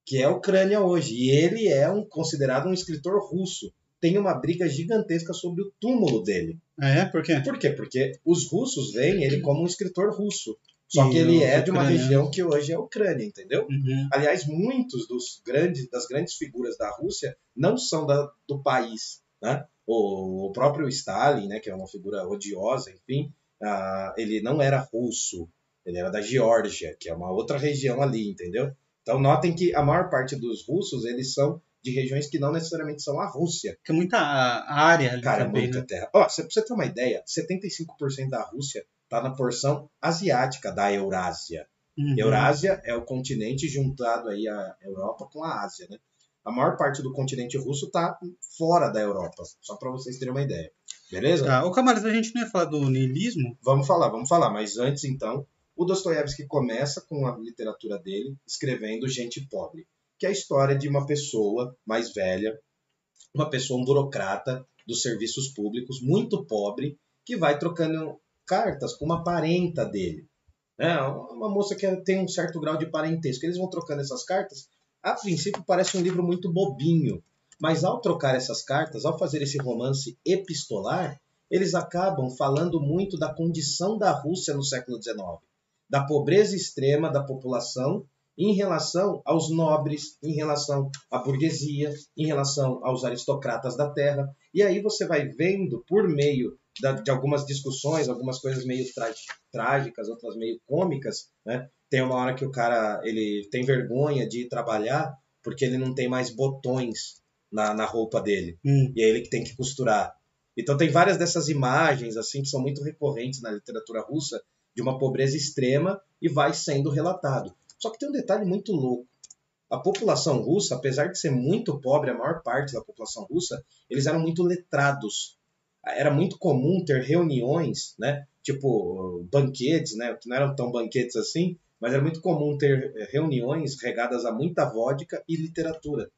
que é a Ucrânia hoje. E ele é um, considerado um escritor russo. Tem uma briga gigantesca sobre o túmulo dele. Ah, é? Por quê? Por quê? Porque os russos veem ele como um escritor russo. Só que ele é de uma região que hoje é a Ucrânia, entendeu? Uhum. Aliás, muitos dos grandes, das grandes figuras da Rússia não são da- do país, né? O, o próprio Stalin, né, que é uma figura odiosa, enfim, ah, ele não era russo, ele era da Geórgia, que é uma outra região ali, entendeu? Então notem que a maior parte dos russos, eles são de regiões que não necessariamente são a Rússia. Tem muita área ali Cara, também, muita né? terra. Ó, você- pra você ter uma ideia, 75% da Rússia está na porção asiática da Eurásia. Uhum. Eurásia é o continente juntado aí à Europa com a Ásia, né? A maior parte do continente russo está fora da Europa, só para vocês terem uma ideia. Beleza? Tá. Ô, Camares, a gente não ia falar do niilismo? Vamos falar, vamos falar. Mas antes, então, o Dostoiévski começa com a literatura dele escrevendo Gente Pobre, que é a história de uma pessoa mais velha, uma pessoa, um burocrata dos serviços públicos, muito pobre, que vai trocando cartas com uma parenta dele. Né? Uma moça que tem um certo grau de parentesco. Eles vão trocando essas cartas. A princípio parece um livro muito bobinho, mas ao trocar essas cartas, ao fazer esse romance epistolar, eles acabam falando muito da condição da Rússia no século XIX, da pobreza extrema da população em relação aos nobres, em relação à burguesia, em relação aos aristocratas da terra. E aí você vai vendo, por meio de algumas discussões, algumas coisas meio trágicas, outras meio cômicas, né? Tem uma hora que o cara ele tem vergonha de ir trabalhar porque ele não tem mais botões na, na roupa dele. Hum. E é ele que tem que costurar. Então tem várias dessas imagens assim que são muito recorrentes na literatura russa de uma pobreza extrema e vai sendo relatado. Só que tem um detalhe muito louco. A população russa, apesar de ser muito pobre, a maior parte da população russa, eles eram muito letrados. Era muito comum ter reuniões, né? Tipo banquetes, né? Que não eram tão banquetes assim, mas era muito comum ter eh, reuniões regadas a muita vodka e literatura.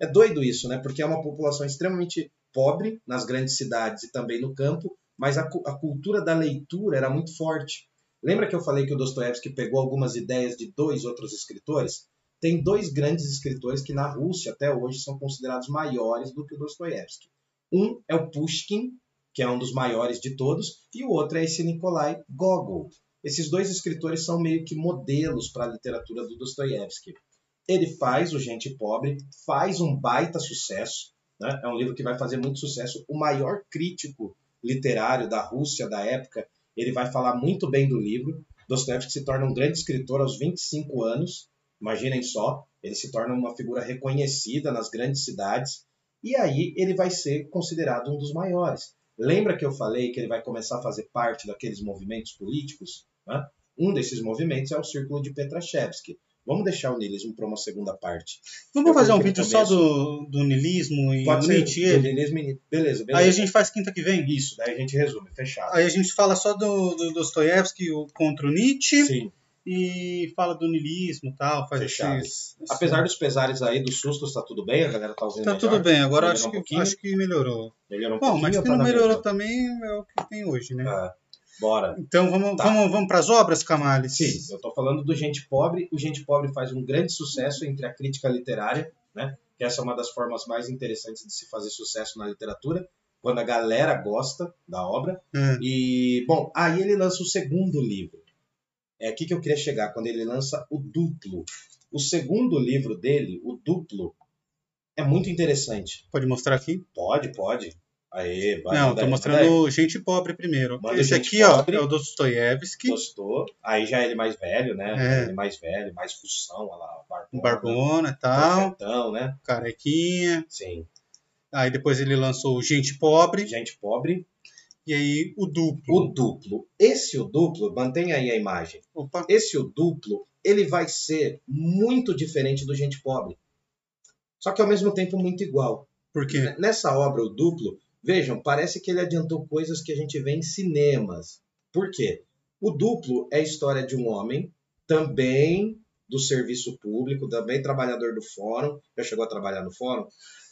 É doido isso, né? Porque é uma população extremamente pobre nas grandes cidades e também no campo, mas a, a cultura da leitura era muito forte. Lembra que eu falei que o Dostoiévski pegou algumas ideias de dois outros escritores? Tem dois grandes escritores que na Rússia até hoje são considerados maiores do que o Dostoiévski. Um é o Pushkin, que é um dos maiores de todos, e o outro é esse Nikolai Gogol. Esses dois escritores são meio que modelos para a literatura do Dostoiévski. Ele faz o Gente Pobre, faz um baita sucesso, né? é um livro que vai fazer muito sucesso. O maior crítico literário da Rússia da época ele vai falar muito bem do livro. Dostoevsky se torna um grande escritor aos 25 anos, imaginem só, ele se torna uma figura reconhecida nas grandes cidades, e aí ele vai ser considerado um dos maiores. Lembra que eu falei que ele vai começar a fazer parte daqueles movimentos políticos? Né? Um desses movimentos é o Círculo de Petrashevsky. Vamos deixar o niilismo para uma segunda parte. Vamos fazer um vídeo só do, do niilismo e Pode ser Nietzsche? do niilismo e- beleza, beleza. Aí a gente faz quinta que vem? Isso, daí a gente resume, fechado. Aí a gente fala só do, do Dostoiévski o- contra o Nietzsche Sim, e fala do niilismo e tal. Faz Fechado. esses, apesar dos pesares aí, dos sustos, tá tudo bem? A galera tá ouvindo Tá melhor? tudo bem, agora acho que, acho que melhorou. Melhorou um Bom, pouquinho mas ou se tá não na melhorou mesma? também é o que tem hoje, né? Ah, bora. Então vamos, Tá. vamos, vamos para as obras, Camales? Sim, eu estou falando do Gente Pobre. O Gente Pobre faz um grande sucesso entre a crítica literária, né? Que essa é uma das formas mais interessantes de se fazer sucesso na literatura, quando a galera gosta da obra. É. E, bom, aí ele lança o segundo livro. É aqui que eu queria chegar, quando ele lança o Duplo. O segundo livro dele, o Duplo, é muito interessante. Pode mostrar aqui? Pode, pode. Aê, vai. Não, tô aí, mostrando manda aí. Gente Pobre primeiro. Manda Esse aqui, ó, Pobre. é o Dostoiévski, Gostou. Aí já ele mais velho, né? É. Ele mais velho, mais fução, olha lá, barbona, Barbona e tal, Perfeitão, né? carequinha. Sim. Aí depois ele lançou o Gente Pobre Gente pobre. E aí o Duplo. O duplo. Esse o duplo, mantenha aí a imagem. Opa, Esse o duplo, ele vai ser muito diferente do gente pobre. Só que ao mesmo tempo muito igual. por quê? Nessa obra, o duplo, vejam, parece que ele adiantou coisas que a gente vê em cinemas. Por quê? O duplo é a história de um homem, também do serviço público, também trabalhador do fórum. Já chegou a trabalhar no fórum?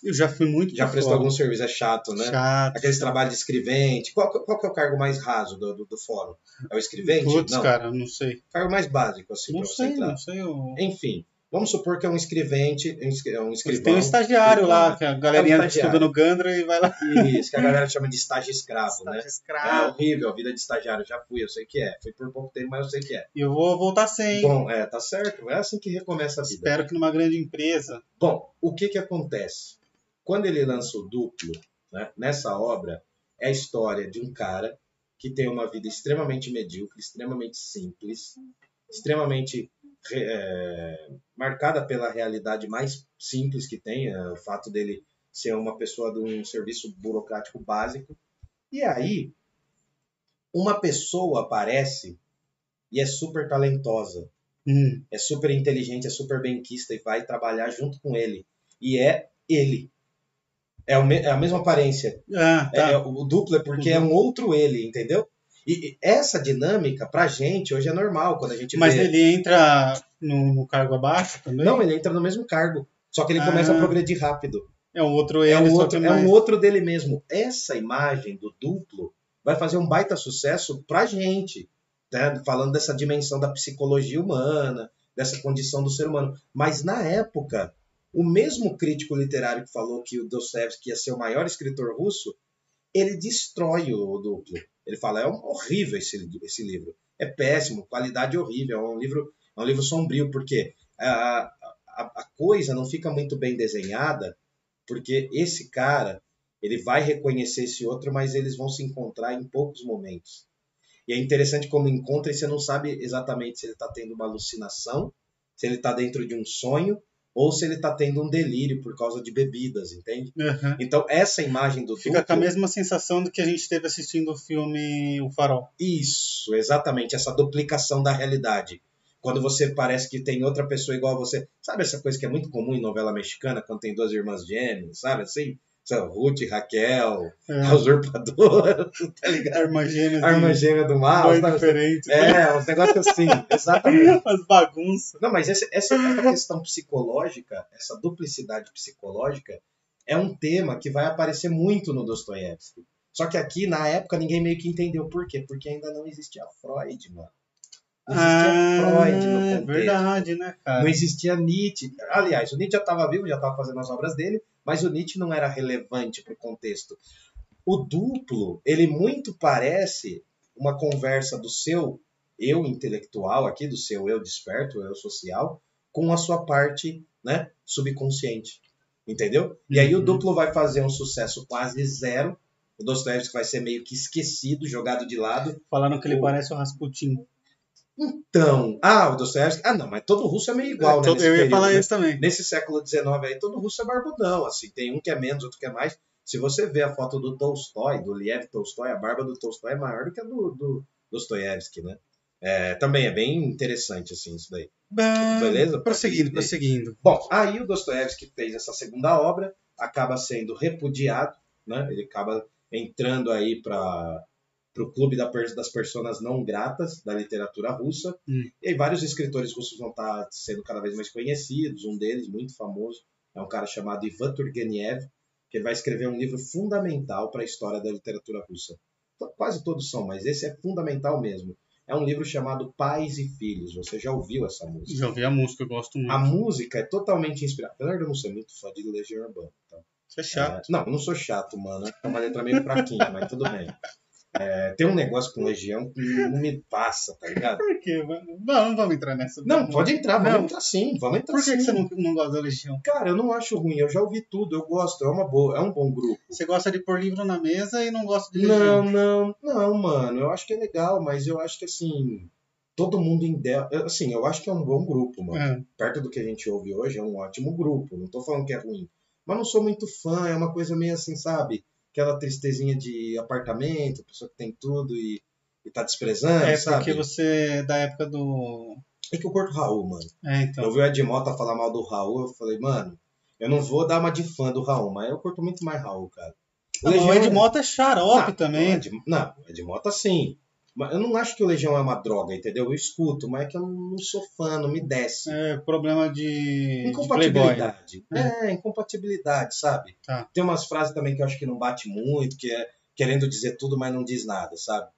Eu já fui muito Já prestou fora. algum serviço? É chato, né? Chato. Aqueles trabalhos de escrevente. Qual, qual que é o cargo mais raso do, do, do fórum? É o escrevente? Putz, não. cara, não sei. Cargo mais básico, assim, Não pra você sei, entrar. não sei. Eu... Enfim, vamos supor que é um escrevente, um escri- é um escrivão. tem um estagiário lá, que a galerinha É um estudando Gandra e vai lá. Isso, que a galera chama de estágio escravo, né? Estágio É escravo. horrível, a vida de estagiário, já fui, eu sei que é. Fui por pouco tempo, mas eu sei que é. E eu vou voltar sem. Bom, é, tá certo, é assim que recomeça a vida. Espero que numa grande empresa. Bom, o que que acontece? Quando ele lança o duplo, né, nessa obra, é a história de um cara que tem uma vida extremamente medíocre, extremamente simples, extremamente re- é, marcada pela realidade mais simples que tem, é, o fato dele ser uma pessoa de um serviço burocrático básico. E aí, uma pessoa aparece e é super talentosa Hum, é super inteligente, é super benquista e vai trabalhar junto com ele. E é ele. É, é a mesma aparência. Ah, É, tá. é o duplo é porque é um outro ele, entendeu? E, essa dinâmica, pra gente, hoje é normal, quando a gente Mas vê... ele entra no, no cargo abaixo também? Não, ele entra no mesmo cargo. Só que ele começa Ah. a progredir rápido. É um outro ele, É um, outro, que é mais... um outro dele mesmo. Essa imagem do duplo vai fazer um baita sucesso pra gente. né? Falando dessa dimensão da psicologia humana, dessa condição do ser humano. Mas na época, o mesmo crítico literário que falou que o Dostoevsky ia ser o maior escritor russo, ele destrói o duplo. Ele fala, é horrível esse, esse livro. É péssimo, qualidade horrível, é um livro, é um livro sombrio, porque a, a, a coisa não fica muito bem desenhada, porque esse cara ele vai reconhecer esse outro, mas eles vão se encontrar em poucos momentos. E é interessante como encontra e você não sabe exatamente se ele está tendo uma alucinação, se ele está dentro de um sonho ou se ele está tendo um delírio por causa de bebidas, entende? Uhum. Então essa imagem do Fica duplo, com a mesma sensação do que a gente teve assistindo o filme O Farol. isso, exatamente essa duplicação da realidade. Quando você parece que tem outra pessoa igual a você, sabe essa coisa que é muito comum em novela mexicana, quando tem duas irmãs gêmeas, sabe assim? Sabe, Ruth Raquel, É. a usurpadora, tá ligado? Arma gêmea. Irmã gêmea do mal, diferentes. É, uns negócios assim, exatamente. As bagunças. Não, mas esse- essa, essa questão psicológica, essa duplicidade psicológica, é um tema que vai aparecer muito no Dostoiévski. Só que aqui, na época, ninguém meio que entendeu por quê. Porque ainda não existia Freud, mano. Não existia Freud no contexto. verdade, né, cara? Não existia Nietzsche. Aliás, o Nietzsche já estava vivo, já estava fazendo as obras dele, mas o Nietzsche não era relevante para o contexto. O duplo, ele muito parece uma conversa do seu eu intelectual aqui, do seu eu desperto, eu social, com a sua parte né, subconsciente. Entendeu? E aí o Uhum. duplo vai fazer um sucesso quase zero. O Dostoiévski vai ser meio que esquecido, jogado de lado. Falaram que ele O- parece o Rasputin. Então, ah, o Dostoiévski, ah não, mas todo russo é meio igual, né? Todo- nesse eu ia período, falar né? isso também. nesse século XIX aí, todo russo é barbudão, assim, tem um que é menos, outro que é mais. Se você vê a foto do Tolstói, do Liev Tolstói, a barba do Tolstói é maior do que a do, do Dostoiévski, né? É, também é bem interessante, assim, isso daí. Beleza? Prosseguindo, prosseguindo. Bom, aí o Dostoiévski fez essa segunda obra, acaba sendo repudiado, né? Ele acaba entrando aí para o clube das pessoas não gratas da literatura russa. Hum. E aí vários escritores russos vão estar sendo cada vez mais conhecidos. Um deles, muito famoso, é um cara chamado Ivan Turgenev, que ele vai escrever um livro fundamental para a história da literatura russa. To- Quase todos são, mas esse é fundamental mesmo. É um livro chamado Pais e Filhos. Você já ouviu essa música? Já ouvi a música, eu gosto muito. A música é totalmente inspirada. Apesar de eu não ser muito fã de Legião Urbana. Tá? Isso é chato. É, não, eu não sou chato, mano. É uma letra meio fraquinha, mas tudo bem. É, tem um negócio com Legião que não me passa, tá ligado? Por quê? Não, não vamos entrar nessa. Não, pode entrar, vamos Não. entrar sim, vamos entrar Por que, sim. que você não, não gosta da Legião? Cara, eu não acho ruim, eu já ouvi tudo, eu gosto, é uma boa, é um bom grupo. Você gosta de pôr livro na mesa e não gosta de Legião. Não, não, não, mano, eu acho que é legal, mas eu acho que assim, todo mundo em assim, eu acho que é um bom grupo, mano. É. perto do que a gente ouve hoje, é um ótimo grupo. Não tô falando que é ruim. Mas não sou muito fã, é uma coisa meio assim, sabe? Aquela tristezinha de apartamento, pessoa que tem tudo e, e tá desprezando, É sabe? porque você é da época do. É que eu curto o Raul, mano. É, Eu então. vi o Ed Mota falar mal do Raul, eu falei, mano, eu não vou dar uma de fã do Raul, mas eu curto muito mais Raul, cara. Ah, mas o Ed Mota é xarope Não, também. o Ed- não, o Ed Mota sim. Eu não acho que o Legião é uma droga, entendeu? Eu escuto, mas é que eu não sou fã, não me desce. É problema de, de Playboy. Incompatibilidade. É, incompatibilidade, sabe? Tá. Tem umas frases também que eu acho que não bate muito, que é querendo dizer tudo, mas não diz nada, sabe?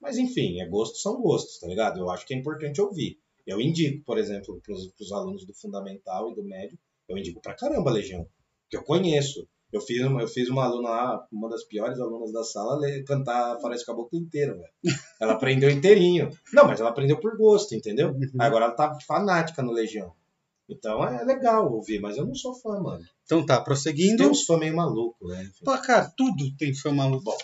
Mas enfim, é gostos são gostos, tá ligado? Eu acho que é importante ouvir. Eu indico, por exemplo, pros, pros alunos do fundamental e do médio, eu indico pra caramba a Legião, que eu conheço. Eu fiz, uma- eu fiz uma aluna lá, uma das piores alunas da sala, ler- cantar Faroeste Caboclo inteiro, velho. Ela aprendeu inteirinho. Não, mas ela aprendeu por gosto, entendeu? Uhum. Agora ela tá fanática no Legião. Então é legal ouvir, mas eu não sou fã, mano. Então tá, Tem prosseguindo. uns fãs meio malucos, né? Pô, cara, tudo tem fã maluco. Bom.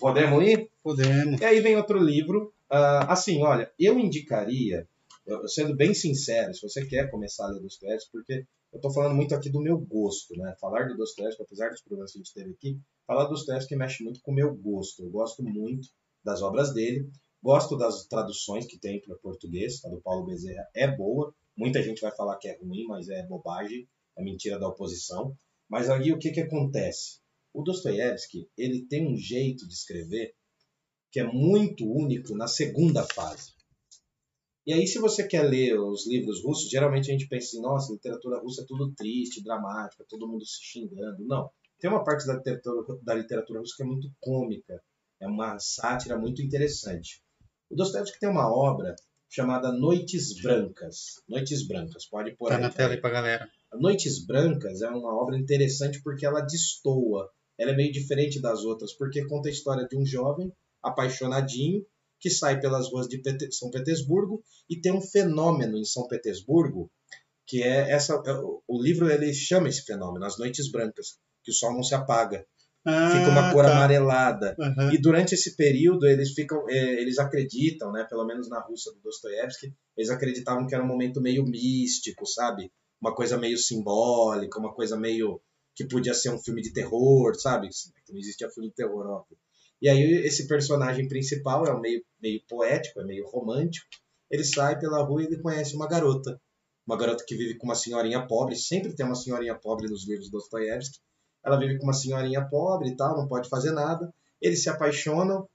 Podemos ir? Podemos. E aí vem outro livro. Ah, assim, olha, eu indicaria, eu- sendo bem sincero, se você quer começar a ler Dostoiévski, porque eu tô falando muito aqui do meu gosto, né? Falar do Dostoiévski, apesar dos problemas que a gente teve aqui, falar do Dostoiévski mexe muito com o meu gosto. Eu gosto muito das obras dele, gosto das traduções que tem para português, a do Paulo Bezerra é boa. Muita gente vai falar que é ruim, mas é bobagem, é mentira da oposição. Mas aí o que que acontece? O Dostoiévski, ele tem um jeito de escrever que é muito único na segunda fase. E aí, se você quer ler os livros russos, geralmente a gente pensa assim, nossa, literatura russa é tudo triste, dramática, todo mundo se xingando. Não. Tem uma parte da literatura, da literatura russa que é muito cômica, é uma sátira muito interessante. O Dostoiévski tem uma obra chamada Noites Brancas. Noites Brancas, pode pôr Tá aí na tela aí pra galera. Noites Brancas é uma obra interessante porque ela destoa. Ela é meio diferente das outras, porque conta a história de um jovem apaixonadinho que sai pelas ruas de São Petersburgo e tem um fenômeno em São Petersburgo que é essa o livro ele chama esse fenômeno as noites brancas que o sol não se apaga Ah, fica uma cor tá. amarelada Aham. e durante esse período eles ficam é, eles acreditam né pelo menos na Rússia do Dostoiévski eles acreditavam que era um momento meio místico sabe uma coisa meio simbólica uma coisa meio que podia ser um filme de terror sabe não existia filme de terror óbvio e aí esse personagem principal é um meio meio poético é meio romântico ele sai pela rua e ele conhece uma garota uma garota que vive com uma senhorinha pobre sempre tem uma senhorinha pobre nos livros do Dostoiévski ela vive com uma senhorinha pobre e tal, não pode fazer nada. Eles se apaixonam,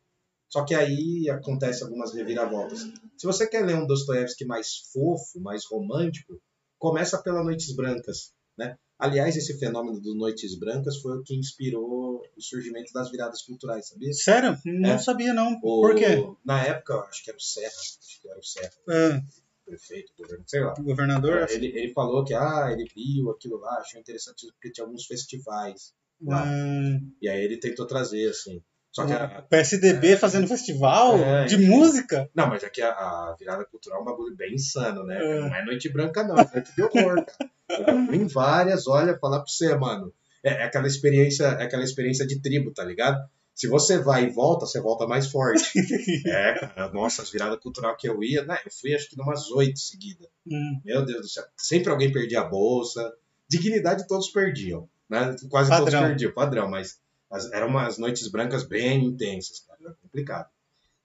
só que aí acontece algumas reviravoltas. Se você quer ler um Dostoiévski mais fofo, mais romântico, começa pela Noites Brancas, né? Aliás, esse fenômeno do Noites Brancas foi o que inspirou o surgimento das viradas culturais, sabia? Sério? Não É. sabia, não. O- Por quê? Na época, acho que era o Serra, acho que era o Serra, Ah, prefeito, governo, sei lá. o governador? Ele, ele falou que ah, ele viu aquilo lá, achou interessante porque tinha alguns festivais. lá. Ah, E aí ele tentou trazer, assim. Só que a, PSDB fazendo festival É, de enfim. música? Não, mas é que a, a virada cultural é um bagulho bem insano, né? É. Não é noite branca, não. É noite de horror, cara. Eu fui em várias, olha, falar pra você, mano. É, é aquela experiência, é aquela experiência de tribo, tá ligado? Se você vai e volta, você volta mais forte. é, cara, nossa, as viradas cultural que eu ia, né? Eu fui acho que numas oito seguidas. Hum, Meu Deus do céu. Sempre alguém perdia a bolsa. Dignidade todos perdiam. Né? Quase Padrão. todos perdiam, padrão, mas as- eram umas noites brancas bem intensas, cara. Era complicado.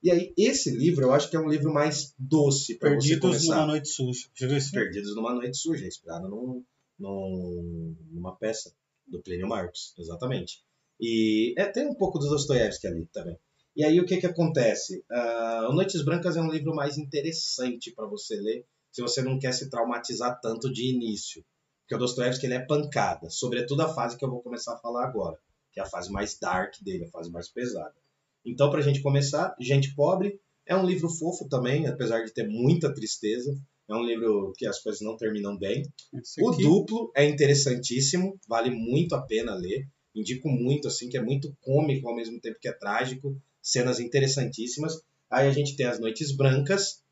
E aí, esse livro eu acho que é um livro mais doce para você Perdidos começar. numa noite suja. Perdidos numa noite suja, inspirado num, num- numa peça do Plínio Marcos, exatamente. E é, tem um pouco do Dostoiévski ali também. E aí o que que acontece? O Noites Brancas é um livro mais interessante para você ler se você não quer se traumatizar tanto de início. Porque o Dostoiévski ele é pancada, sobretudo a fase que eu vou começar a falar agora, que é a fase mais dark dele, a fase mais pesada. Então, para a gente começar, Gente Pobre é um livro fofo também, apesar de ter muita tristeza. É um livro que as coisas não terminam bem. O duplo é interessantíssimo, vale muito a pena ler. Indico muito, assim, que é muito cômico ao mesmo tempo que é trágico. Cenas interessantíssimas. Aí a gente tem as Noites Brancas,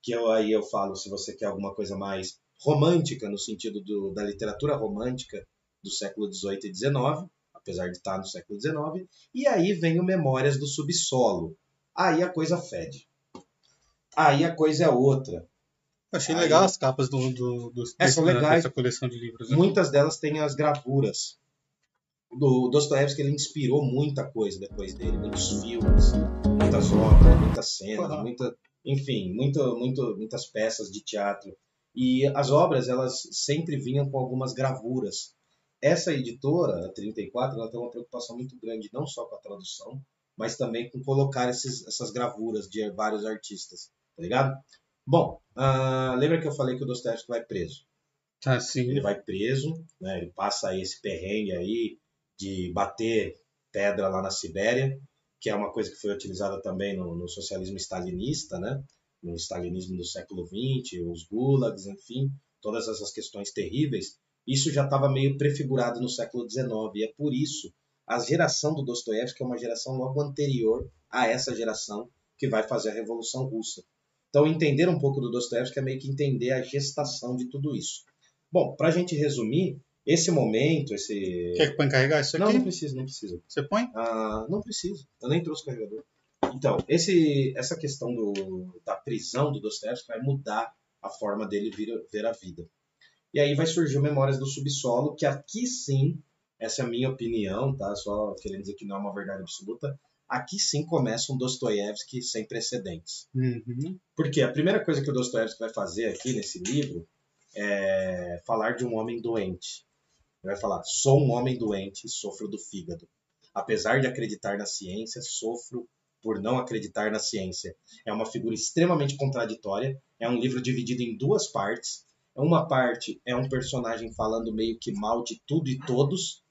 que eu, aí eu falo se você quer alguma coisa mais romântica, no sentido do, da literatura romântica do século XVIII e XIX, apesar de estar no século XIX. E aí vem o Memórias do Subsolo. Aí a coisa fede. Aí a coisa é outra. Achei Aí- legal as capas do, do, do, É, desse- legais. dessa coleção de livros. né? Muitas delas têm as gravuras. Do Dostoiévski ele inspirou muita coisa depois dele, muitos filmes, muitas obras, muitas cenas, Uhum. muita, enfim, muito, muito, muitas peças de teatro. E as obras elas sempre vinham com algumas gravuras. Essa editora, a 34, ela tem uma preocupação muito grande não só com a tradução, mas também com colocar esses, essas gravuras de vários artistas, tá ligado? Bom, ah, lembra que eu falei que o Dostoiévski vai preso? Tá, sim. ele vai preso, né? Ele passa esse perrengue aí de bater pedra lá na Sibéria, que é uma coisa que foi utilizada também no, no socialismo stalinista, né? No stalinismo do século XX, os gulags, enfim, todas essas questões terríveis. Isso já estava meio prefigurado no século XIX e é por isso a geração do Dostoiévski é uma geração logo anterior a essa geração que vai fazer a Revolução Russa. Então, entender um pouco do Dostoiévski é meio que entender a gestação de tudo isso. Bom, para a gente resumir, esse momento, esse. Quer que põe carregar isso Não, aqui? não precisa, não precisa. Você põe? Ah, não precisa. Eu nem trouxe o carregador. Então, esse, essa questão do, da prisão do Dostoiévski vai mudar a forma dele vir, ver a vida. E aí vai surgir o Memórias do Subsolo, que aqui sim, essa é a minha opinião, tá? Só querendo dizer que não é uma verdade absoluta. Aqui sim começa um Dostoiévski sem precedentes. Uhum. Porque a primeira coisa que o Dostoiévski vai fazer aqui nesse livro é falar de um homem doente. Ele vai falar: sou um homem doente e sofro do fígado. Apesar de acreditar na ciência, sofro por não acreditar na ciência. É uma figura extremamente contraditória. É um livro dividido em duas partes. Uma parte é um personagem falando meio que mal de tudo e todos.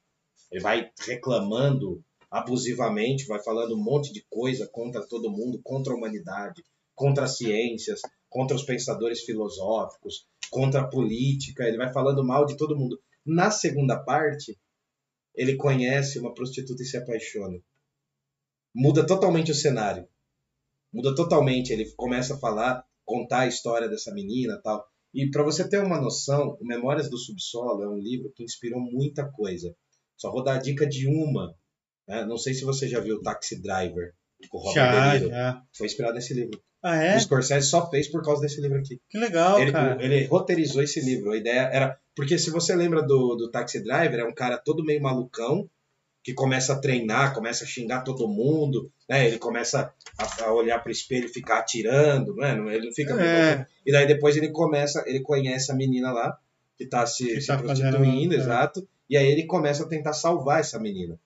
Ele vai reclamando abusivamente, vai falando um monte de coisa contra todo mundo, contra a humanidade, contra as ciências, contra os pensadores filosóficos, contra a política. Ele vai falando mal de todo mundo. Na segunda parte, ele conhece uma prostituta e se apaixona. Muda totalmente o cenário. Muda totalmente. Ele começa a falar, contar a história dessa menina tal. E para você ter uma noção, Memórias do Subsolo é um livro que inspirou muita coisa. Só vou dar a dica de uma. Né? Não sei se você já viu Taxi Driver, com o Robert Já, De Niro. já. Foi inspirado nesse livro. Ah, é? O Scorsese só fez por causa desse livro aqui. Que legal, Ele, cara. ele roteirizou esse livro. A ideia era. Porque se você lembra do, do Taxi Driver, é um cara todo meio malucão, que começa a treinar, começa a xingar todo mundo, né? Ele começa a, a olhar para o espelho e ficar atirando, é? Não- Ele não fica. É. E daí depois ele começa, ele conhece a menina lá, que tá se, Que se tá fazendo- prostituindo, é. exato. E aí ele começa a tentar salvar essa menina.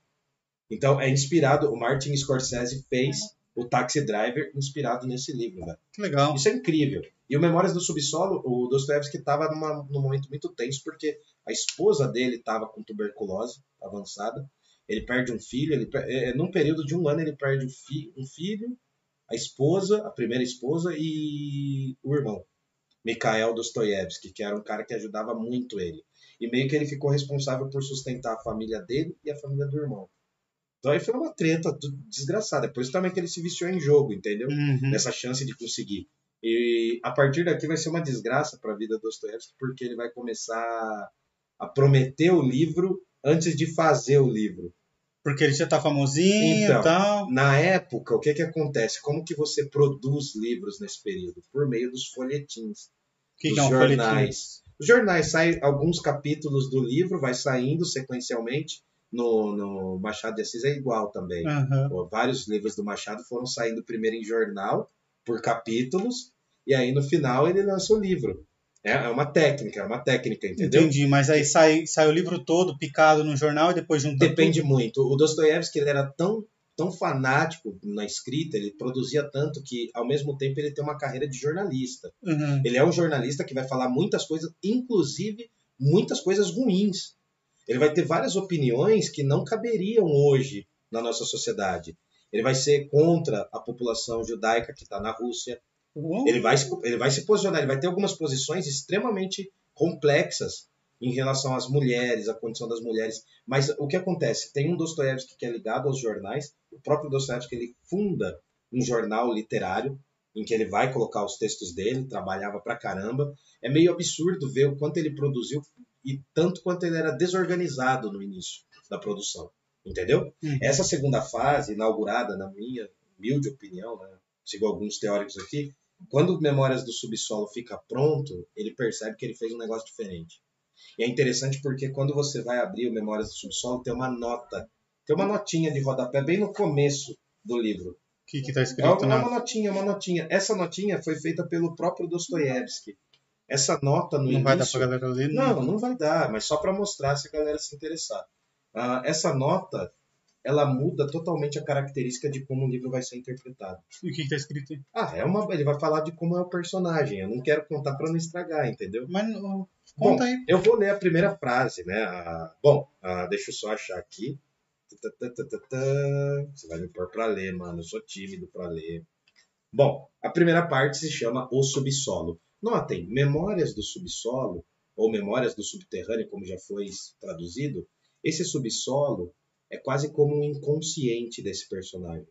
Então é inspirado, o Martin Scorsese fez o Taxi Driver inspirado nesse livro, velho. Que legal. Isso é incrível. E o Memórias do Subsolo, o Dostoevsky estava num momento muito tenso, porque a esposa dele estava com tuberculose avançada. Ele perde um filho, ele per- é, num período de um ano ele perde um, fi- um filho, a esposa, a primeira esposa e o irmão, Mikhail Dostoiévski, que era um cara que ajudava muito ele. E meio que ele ficou responsável por sustentar a família dele e a família do irmão. Então aí foi uma treta desgraçada. Por isso também que ele se viciou em jogo, entendeu? Uhum. nessa chance de conseguir. E a partir daqui vai ser uma desgraça para a vida do Dostoiévski, porque ele vai começar a prometer o livro antes de fazer o livro. Porque ele já tá famosinho e Então. tal. Na época, o que que acontece? Como que você produz livros nesse período? Por meio dos folhetins, que, dos que é um folhetim? jornais. Os jornais saem alguns capítulos do livro, vai saindo sequencialmente. No, no Machado de Assis é igual também. Pô, vários livros do Machado foram saindo primeiro em jornal, por capítulos, e aí no final ele lança o livro. É, é uma técnica, é uma técnica, entendeu? Entendi, mas aí sai, sai o livro todo picado no jornal e depois junta Depende tudo. muito. O Dostoiévski ele era tão, tão fanático na escrita, ele produzia tanto que, ao mesmo tempo, ele tem uma carreira de jornalista. Uhum. Ele é um jornalista que vai falar muitas coisas, inclusive muitas coisas ruins. Ele vai ter várias opiniões que não caberiam hoje na nossa sociedade. Ele vai ser contra a população judaica que está na Rússia. Uhum. Ele vai, se, ele vai se posicionar, ele vai ter algumas posições extremamente complexas em relação às mulheres, a condição das mulheres. Mas o que acontece? Tem um Dostoiévski que é ligado aos jornais. O próprio Dostoiévski ele funda um jornal literário em que ele vai colocar os textos dele, trabalhava pra caramba. É meio absurdo ver o quanto ele produziu e tanto quanto ele era desorganizado no início da produção. Entendeu? Uhum. Essa segunda fase, inaugurada, na minha humilde opinião, né, sigo alguns teóricos aqui, quando Memórias do Subsolo fica pronto, ele percebe que ele fez um negócio diferente. E é interessante porque quando você vai abrir o Memórias do Subsolo, tem uma nota, tem uma notinha de rodapé bem no começo do livro. O que, que tá É escrito uma, é na. uma notinha, uma notinha. Essa notinha foi feita pelo próprio Dostoiévski. Essa nota no Não vai dar início... pra galera ler? Não, não vai dar, mas só para mostrar se a galera se interessar. Ah, essa nota, ela muda totalmente a característica de como o livro vai ser interpretado. E o que, que tá escrito aí? Ah, é uma, ele vai falar de como é o personagem. Eu não quero contar para não estragar, entendeu? Mas não- Bom, conta aí. eu vou ler a primeira frase, né? Ah, bom, ah, deixa eu só achar aqui. Você vai me pôr para ler, mano. Eu sou tímido para ler. Bom, a primeira parte se chama O Subsolo. Notem, Memórias do Subsolo, ou Memórias do Subterrâneo, como já foi traduzido, esse subsolo é quase como um inconsciente desse personagem.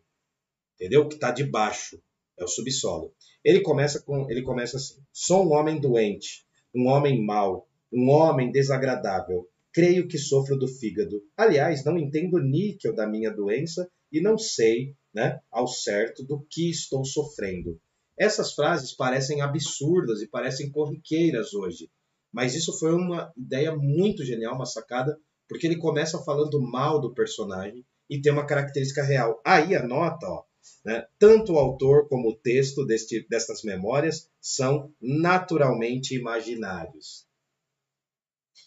Entendeu? Que está debaixo. É o subsolo. Ele começa com, ele começa assim: Sou um homem doente, um homem mau, um homem desagradável. Creio que sofro do fígado. Aliás, não entendo níquel da minha doença e não sei, né, ao certo do que estou sofrendo. Essas frases parecem absurdas e parecem corriqueiras hoje, mas isso foi uma ideia muito genial, uma sacada, porque ele começa falando mal do personagem e tem uma característica real. Aí a nota, ó, né, tanto o autor como o texto deste, destas memórias são naturalmente imaginários.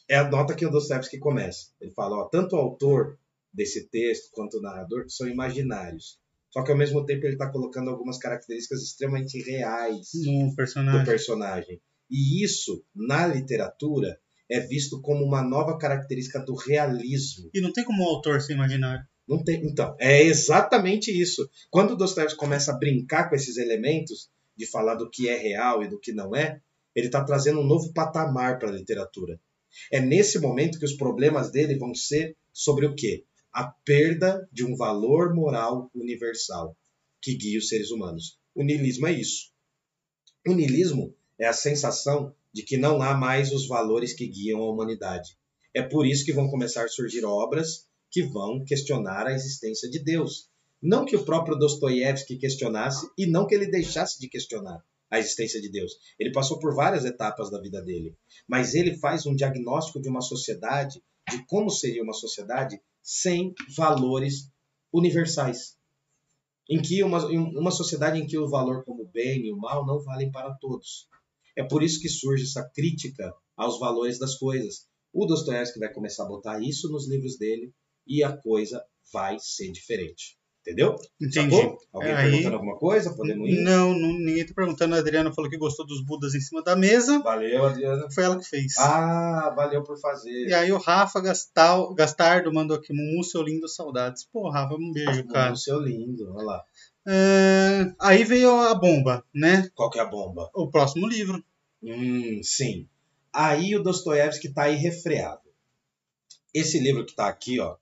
É a nota que o Dostoevsky começa. Ele fala, ó, tanto o autor desse texto quanto o narrador são imaginários. Só que ao mesmo tempo ele está colocando algumas características extremamente reais No do personagem. personagem. E isso, na literatura, é visto como uma nova característica do realismo. E não tem como o autor ser imaginário. Não tem, então, é exatamente isso. Quando Dostoiévski começa a brincar com esses elementos, de falar do que é real e do que não é, ele está trazendo um novo patamar para a literatura. É nesse momento que os problemas dele vão ser sobre o quê? A perda de um valor moral universal que guia os seres humanos. O niilismo é isso. O niilismo é a sensação de que não há mais os valores que guiam a humanidade. É por isso que vão começar a surgir obras que vão questionar a existência de Deus. Não que o próprio Dostoiévski questionasse e não que ele deixasse de questionar a existência de Deus. Ele passou por várias etapas da vida dele, mas ele faz um diagnóstico de uma sociedade, de como seria uma sociedade sem valores universais. Em que uma, uma sociedade em que o valor como o bem e o mal não valem para todos. É por isso que surge essa crítica aos valores das coisas. O Dostoiévski vai começar a botar isso nos livros dele e a coisa vai ser diferente. Entendeu? Entendi. Sacou? Alguém É, aí- perguntando alguma coisa? Podemos ir? Não, não, ninguém tá perguntando. A Adriana falou que gostou dos Budas em cima da mesa. Valeu, Adriana. Foi ela que fez. Ah, valeu por fazer. E aí o Rafa Gastal, Gastardo mandou aqui, Mumu, seu lindo, saudades. Pô, Rafa, um beijo, cara. O seu lindo, olha lá. É, aí veio a bomba, né? Qual que é a bomba? O próximo livro. Hum, sim. Aí o Dostoiévski está refreado. Esse livro que está aqui, ó,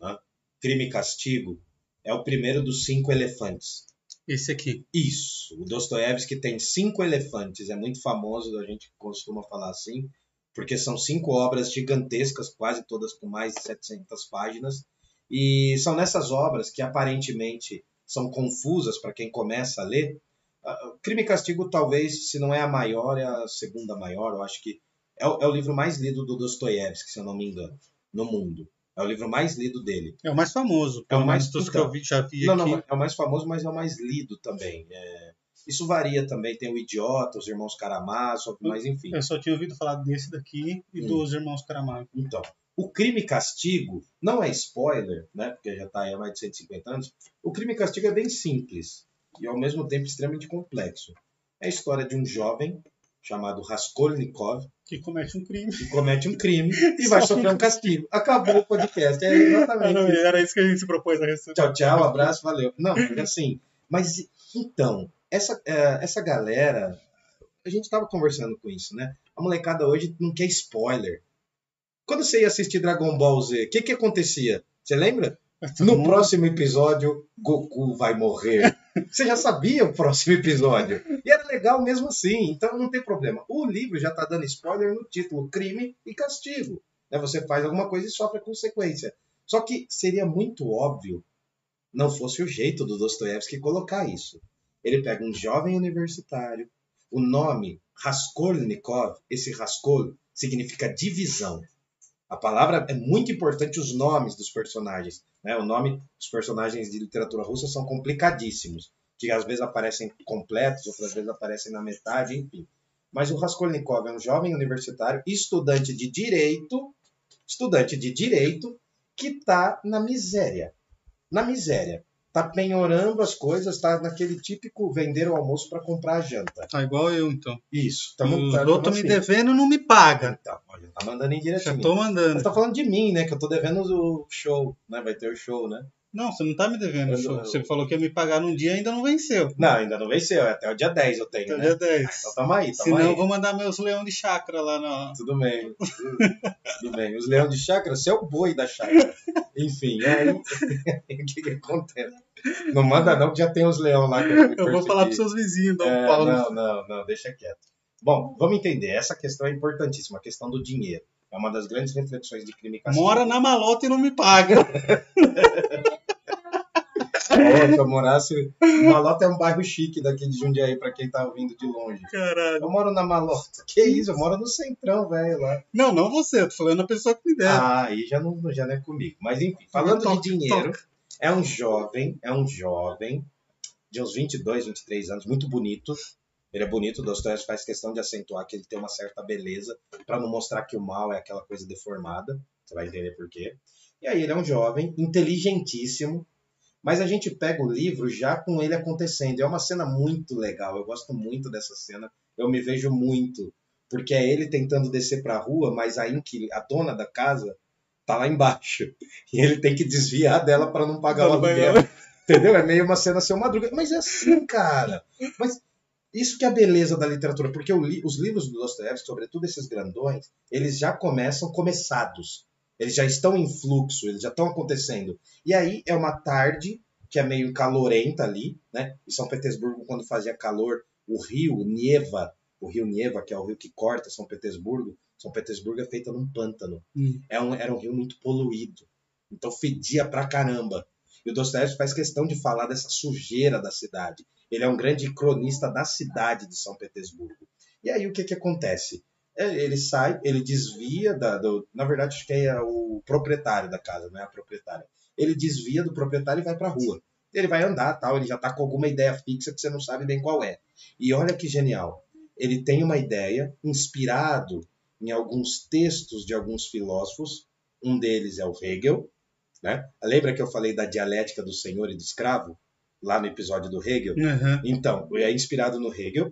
né, Crime e Castigo, é o primeiro dos cinco elefantes. Esse aqui. Isso. O Dostoiévski tem cinco elefantes. É muito famoso, a gente costuma falar assim, porque são cinco obras gigantescas, quase todas com mais de 700 páginas. E são nessas obras que aparentemente são confusas para quem começa a ler. Ah, Crime e Castigo, talvez, se não é a maior, é a segunda maior. Eu acho que é o, é o livro mais lido do Dostoiévski, se eu não me engano, no mundo. É o livro mais lido dele. É o mais famoso. É o mais- que então. eu vi, já vi Não, aqui. não, é o mais famoso, mas é o mais lido também. É, Isso varia também. Tem o Idiota, os Irmãos Karamazov, mas enfim. Eu só tinha ouvido falar desse daqui e Hum. dos Irmãos Caramago. Então, o Crime e Castigo não é spoiler, né? Porque já está aí há mais de 150 anos. O Crime e Castigo é bem simples e ao mesmo tempo extremamente complexo. É a história de um jovem chamado Raskolnikov Que comete um crime. que comete um crime e vai sofrer um castigo. Acabou o podcast. É exatamente isso. Era isso que a gente se propôs a receber. Tchau, tchau, abraço, valeu. Não, porque assim, mas então, essa, é, essa galera, a gente tava conversando com isso, né? A molecada hoje não quer spoiler. Quando você ia assistir Dragon Ball Z, o que que acontecia? Você lembra? No próximo episódio, Goku vai morrer. Você já sabia o próximo episódio. E era legal mesmo assim, então não tem problema. O livro já tá dando spoiler no título Crime e Castigo. Né? Você faz alguma coisa e sofre a consequência. Só que seria muito óbvio não fosse o jeito do Dostoiévski colocar isso. Ele pega um jovem universitário, o nome Raskolnikov, esse Raskol significa divisão. A palavra é muito importante os nomes dos personagens. Né? O nome dos personagens de literatura russa são complicadíssimos, que às vezes aparecem completos, outras vezes aparecem na metade, enfim. Mas o Raskolnikov é um jovem universitário, estudante de direito, estudante de direito, que está na miséria. Na miséria. Está penhorando as coisas, está naquele típico vender o almoço para comprar a janta. Tá igual eu, então. Isso. Os Tamo, outros me assim. devendo não me paga. Então, olha, tá mandando em direto. Já tô mandando. Você tá falando de mim, né? Que eu tô devendo o show, né? Vai ter o show, né? Não, você não tá me devendo. Eu- Você falou que ia me pagar num dia e ainda não venceu. Não, ainda não venceu. é Até o dia 10 eu tenho, Até o né? dia 10. Então tamo aí, tamo Senão aí. eu vou mandar meus leão de chácara lá na. Tudo bem. Tudo bem. Os leões de chácara, você é o boi da chácara. Enfim, aí o que, que acontece? Não manda não, que já tem os leões lá. Eu, Eu vou falar pros seus vizinhos, dar um É, pau não, não, não, deixa quieto. Bom, vamos entender. Essa questão é importantíssima, a questão do dinheiro. É uma das grandes reflexões de crime e castigo. Mora na malota e não me paga. É, se eu morasse. Malota é um bairro chique daqui de Jundiaí, pra quem tá ouvindo de longe. Caralho. Eu moro na Malota. Que isso? Eu moro no centrão, velho, lá. Não, não você, eu tô falando a pessoa que me deve. Ah, aí já não, já não é comigo. Mas enfim, falando Toca, de dinheiro, toca. é um jovem, é um jovem de uns 22, 23 anos, muito bonito. Ele é bonito, o Dostoiévski faz questão de acentuar que ele tem uma certa beleza, para não mostrar que o mal é aquela coisa deformada. Você vai entender por quê. E aí ele é um jovem, inteligentíssimo, mas a gente pega o livro já com ele acontecendo. É uma cena muito legal, eu gosto muito dessa cena, eu me vejo muito, porque é ele tentando descer para a rua, mas a, inquil- a dona da casa tá lá embaixo. E ele tem que desviar dela para não pagar o não aluguel. pagar. Entendeu? É meio uma cena seu madruga. Mas é assim, cara. Mas isso que é a beleza da literatura, porque o li- os livros do Dostoiévski, sobretudo esses grandões, eles já começam começados. Eles já estão em fluxo, eles já estão acontecendo. E aí é uma tarde que é meio calorenta ali, né? Em São Petersburgo, quando fazia calor, o rio, Nieva, o rio Neva, que é o rio que corta São Petersburgo. São Petersburgo é feita num pântano. Hum. É um, era um rio muito poluído. Então fedia pra caramba. E o Dostoiévski faz questão de falar dessa sujeira da cidade. Ele é um grande cronista da cidade de São Petersburgo. E aí o que, que acontece? É, Ele sai, ele desvia da, do, na verdade acho que é o proprietário da casa, não é a proprietária. Ele desvia do proprietário e vai para a rua. Ele vai andar, tal, ele já está com alguma ideia fixa que você não sabe bem qual é. E olha que genial. Ele tem uma ideia inspirado em alguns textos de alguns filósofos. Um deles é o Hegel, né? Lembra que eu falei da dialética do senhor e do escravo lá no episódio do Hegel? Aham. Então, é inspirado no Hegel,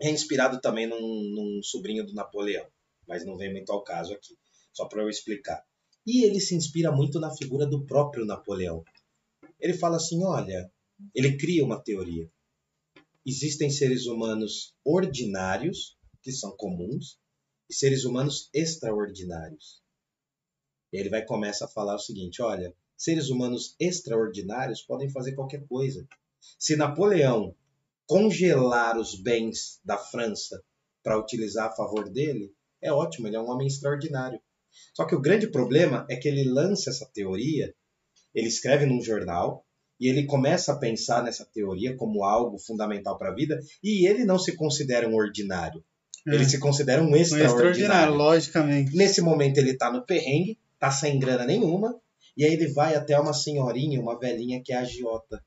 é inspirado também num, num sobrinho do Napoleão, mas não vem muito ao caso aqui, só para eu explicar. E ele se inspira muito na figura do próprio Napoleão. Ele fala assim: olha, ele cria uma teoria. Existem seres humanos ordinários, que são comuns, e seres humanos extraordinários. E ele vai começar a falar o seguinte: olha, seres humanos extraordinários podem fazer qualquer coisa. Se Napoleão congelar os bens da França para utilizar a favor dele, é ótimo, ele é um homem extraordinário. Só que o grande problema é que ele lança essa teoria, ele escreve num jornal e ele começa a pensar nessa teoria como algo fundamental para a vida e ele não se considera um ordinário. Ele É. se considera um Um extraordinário. extraordinário, logicamente. Nesse momento ele tá no perrengue, tá sem grana nenhuma, e aí ele vai até uma senhorinha, uma velhinha que é agiota.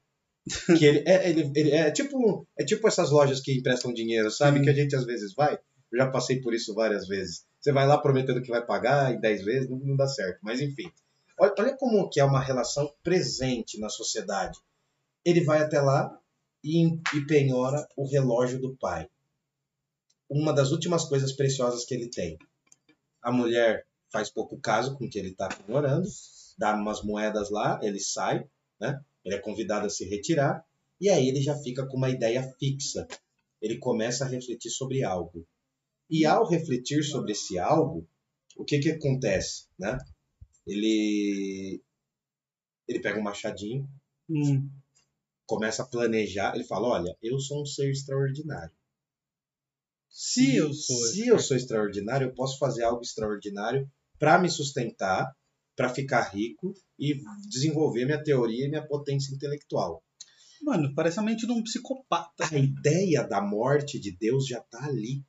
Que ele, é, ele, ele- é, tipo, é tipo essas lojas que emprestam dinheiro, sabe? Sim. Que a gente às vezes vai. Eu já passei por isso várias vezes. Você vai lá prometendo que vai pagar em 10 vezes, não, não dá certo. Mas enfim. Olha, olha como que é uma relação presente na sociedade. Ele vai até lá e, e penhora o relógio do pai. Uma das últimas coisas preciosas que ele tem. A mulher faz pouco caso com o que ele está penhorando, dá umas moedas lá, ele sai, né? Ele é convidado a se retirar e aí ele já fica com uma ideia fixa. Ele começa a refletir sobre algo. E ao refletir sobre esse algo, o que que acontece, né? Ele ele pega um machadinho, Hum. começa a planejar, ele fala: "Olha, eu sou um ser extraordinário. Se eu sou. Se eu sou extraordinário, eu posso fazer algo extraordinário para me sustentar, para ficar rico e desenvolver minha teoria e minha potência intelectual. Mano, parece a mente de um psicopata. A ideia da morte de Deus já está ali.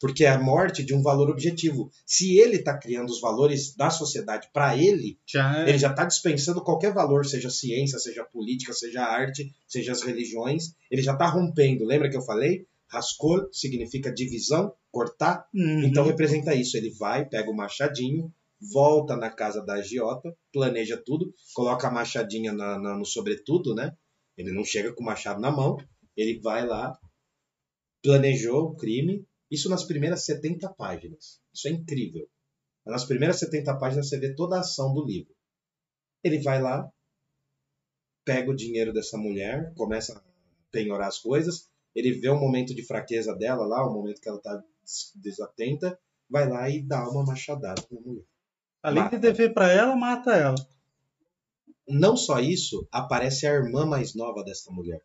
Porque é a morte de um valor objetivo. Se ele está criando os valores da sociedade para ele, Já é. ele já está dispensando qualquer valor, seja ciência, seja política, seja arte, seja as religiões. Ele já está rompendo. Lembra que eu falei? Raskol significa divisão, cortar. Uhum. Então representa isso. Ele vai, pega o machadinho, volta na casa da agiota, planeja tudo, coloca a machadinha na, na- no sobretudo, né? Ele não chega com o machado na mão, ele vai lá, planejou o crime. Isso nas primeiras 70 páginas. Isso é incrível. Nas primeiras 70 páginas você vê toda a ação do livro. Ele vai lá, pega o dinheiro dessa mulher, começa a penhorar as coisas, ele vê o momento de fraqueza dela lá, o momento que ela está desatenta, vai lá e dá uma machadada na mulher. Além Mata. de dever pra ela, mata ela. Não só isso, aparece a irmã mais nova dessa mulher.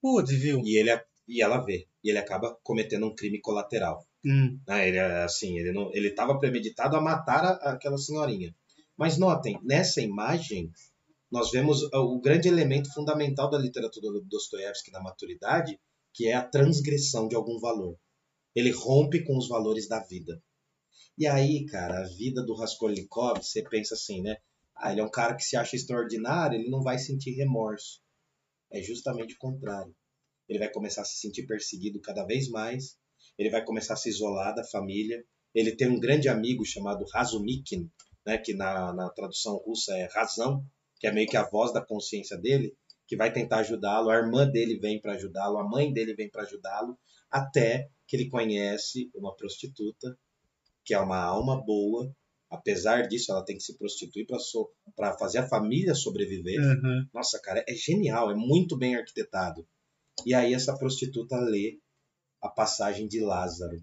Putz, viu? E, ele, e ela vê. E ele acaba cometendo um crime colateral. Hum. né? Ele, assim, ele não, ele estava premeditado a matar a- aquela senhorinha. Mas notem, nessa imagem, nós vemos o grande elemento fundamental da literatura do Dostoiévski na maturidade, que é a transgressão de algum valor. Ele rompe com os valores da vida. E aí, cara, a vida do Raskolnikov, você pensa assim, né? Ah, ele é um cara que se acha extraordinário, ele não vai sentir remorso. É justamente o contrário. Ele vai começar a se sentir perseguido cada vez mais, ele vai começar a se isolar da família. Ele tem um grande amigo chamado Razumikin, né, que na, na tradução russa é razão, que é meio que a voz da consciência dele, que vai tentar ajudá-lo. A irmã dele vem para ajudá-lo, a mãe dele vem para ajudá-lo, até que ele conhece uma prostituta, que é uma alma boa. Apesar disso, ela tem que se prostituir para so, fazer a família sobreviver. Uhum. Nossa, cara, é genial, é muito bem arquitetado. E aí essa prostituta lê a passagem de Lázaro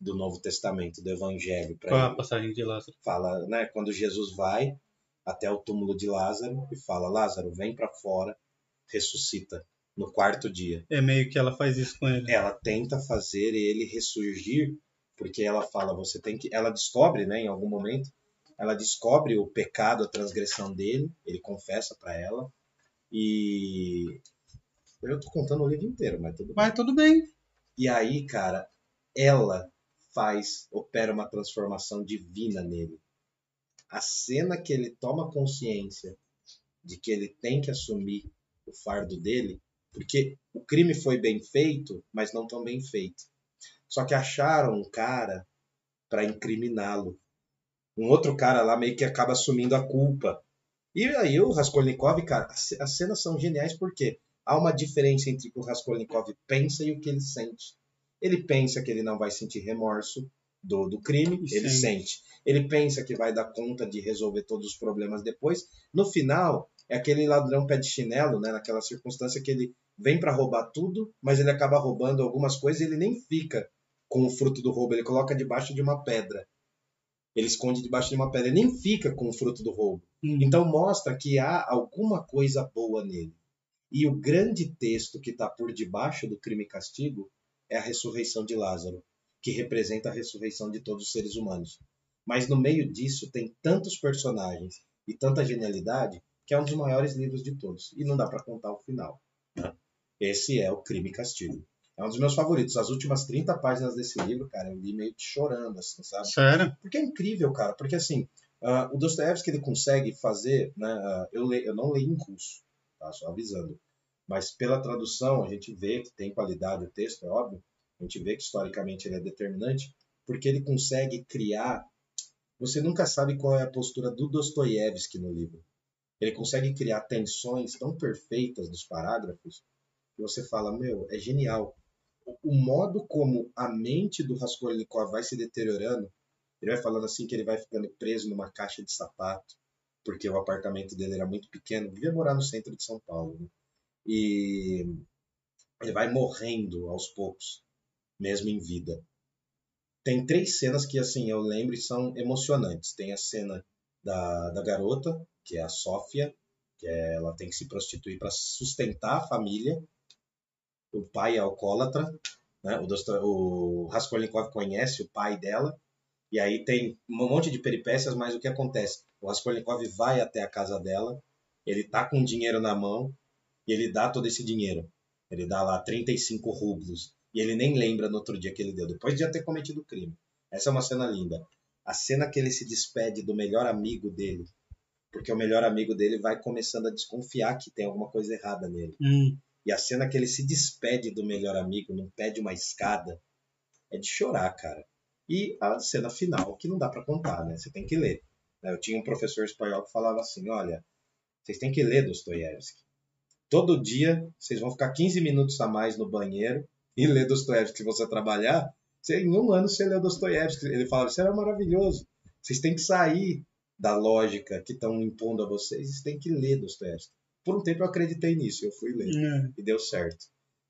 do Novo Testamento, do Evangelho Qual a passagem de Lázaro? Fala, né, quando Jesus vai até o túmulo de Lázaro e fala: "Lázaro, vem para fora, ressuscita". no quarto dia. É meio que ela faz isso com ele. Ela tenta fazer ele ressurgir, porque ela fala, você tem que. Ela descobre, né, em algum momento, ela descobre o pecado, a transgressão dele, ele confessa para ela, e. Eu tô contando o livro inteiro, mas tudo bem. Mas tudo bem. E aí, cara, ela faz, opera uma transformação divina nele. A cena que ele toma consciência de que ele tem que assumir o fardo dele, porque o crime foi bem feito, mas não tão bem feito. Só que acharam um cara para incriminá-lo. Um outro cara lá meio que acaba assumindo a culpa. E aí o Raskolnikov, cara, as cenas são geniais porque há uma diferença entre o que o Raskolnikov pensa e o que ele sente. Ele pensa que ele não vai sentir remorso do, do crime, ele sente. Ele pensa que vai dar conta de resolver todos os problemas depois. No final, é aquele ladrão pé de chinelo, né? Naquela circunstância que ele vem para roubar tudo, mas ele acaba roubando algumas coisas e ele nem fica com o fruto do roubo, ele coloca debaixo de uma pedra. Ele esconde debaixo de uma pedra, ele nem fica com o fruto do roubo. Uhum. Então mostra que há alguma coisa boa nele. E o grande texto que está por debaixo do crime e castigo é a ressurreição de Lázaro, que representa a ressurreição de todos os seres humanos. Mas no meio disso tem tantos personagens e tanta genialidade que é um dos maiores livros de todos. E não dá para contar o final. Né? Esse é o Crime e Castigo. É um dos meus favoritos. As últimas 30 páginas desse livro, cara, eu li meio que chorando, assim, sabe? Sério? Porque é incrível, cara. Porque, assim, uh, o Dostoevsky, ele consegue fazer, né? Uh, eu, le, eu não leio em russo, tá? Só avisando. Mas pela tradução, a gente vê que tem qualidade o texto, é óbvio. A gente vê que historicamente ele é determinante, porque ele consegue criar. Você nunca sabe qual é a postura do Dostoiévski no livro. Ele consegue criar tensões tão perfeitas nos parágrafos que você fala, meu, é genial. O modo como a mente do Raskolnikov vai se deteriorando, ele vai falando assim que ele vai ficando preso numa caixa de sapato, porque o apartamento dele era muito pequeno, devia morar no centro de São Paulo, né? E ele vai morrendo aos poucos, mesmo em vida. Tem três cenas que, assim, eu lembro e são emocionantes. Tem a cena da, da garota, que é a Sofia, que é, ela tem que se prostituir para sustentar a família. O pai é alcoólatra, né? o, o Raskolnikov conhece o pai dela, e aí tem um monte de peripécias, mas o que acontece? O Raskolnikov vai até a casa dela, ele tá com dinheiro na mão, e ele dá todo esse dinheiro. Ele dá lá 35 rublos, e ele nem lembra no outro dia que ele deu, depois de já ter cometido o crime. Essa é uma cena linda. A cena que ele se despede do melhor amigo dele, porque o melhor amigo dele vai começando a desconfiar que tem alguma coisa errada nele. Hum. E a cena que ele se despede do melhor amigo num pé de uma escada é de chorar, cara. E a cena final, que não dá para contar, né? Você tem que ler. Eu tinha um professor espanhol que falava assim: olha, vocês têm que ler Dostoiévski. Todo dia vocês vão ficar 15 minutos a mais no banheiro e ler Dostoiévski se você trabalhar. Você, em um ano você leu Dostoiévski. Ele falava: isso era maravilhoso. Vocês têm que sair da lógica que estão impondo a vocês, vocês têm que ler Dostoiévski. Por um tempo eu acreditei nisso, eu fui ler É. e deu certo.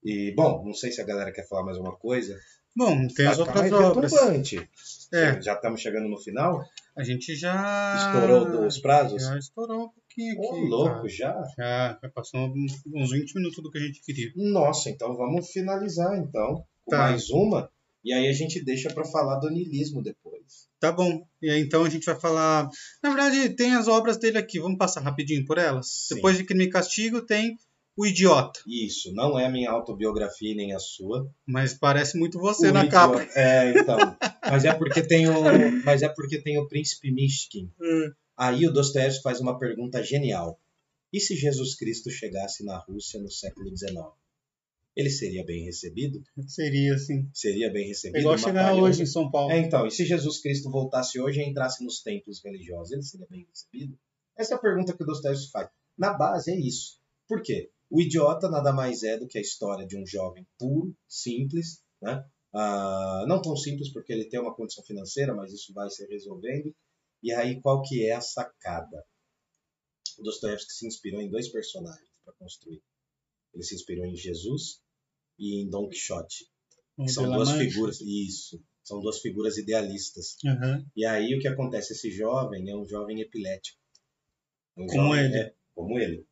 E, bom, não sei se a galera quer falar mais alguma coisa. Bom, tem as Tá- tá outras obras. É, Já estamos chegando no final? a gente já. Estourou os prazos? Já estourou um pouquinho Ô, aqui. louco, cara. já? Já, já passou uns uns 20 minutos do que a gente queria. Nossa, então vamos finalizar então com Tá. mais uma. E aí a gente deixa para falar do niilismo depois. Tá bom. E aí, então a gente vai falar. Na verdade, tem as obras dele aqui. Vamos passar rapidinho por elas? Sim. Depois de Crime e Castigo, tem O Idiota. Isso, não é a minha autobiografia e nem a sua. Mas parece muito você O na idiota- capa. É, então. mas é porque tem o, mas é porque tem o príncipe Mishkin. Aí o Dostoiévski faz uma pergunta genial. E se Jesus Cristo chegasse na Rússia no século XIX? Ele seria bem recebido? Seria assim. Seria bem É recebido? igual chegar hoje em São Paulo. É, então, e se Jesus Cristo voltasse hoje e entrasse nos templos religiosos, ele seria bem recebido? Essa é a pergunta que o Dostoiévski faz. Na base é isso. Por quê? O idiota nada mais é do que a história de um jovem puro, simples, né? Ah, não tão simples porque ele tem uma condição financeira, mas isso vai se resolvendo. E aí, qual que é a sacada? O Dostoiévski se inspirou em dois personagens para construir. Ele se inspirou em Jesus e em Don Quixote. São duas Mancha. figuras, isso, são duas figuras idealistas. Aham. E aí o que acontece? Esse jovem é um jovem epilético. Um Como jovem- ele. É, como ele.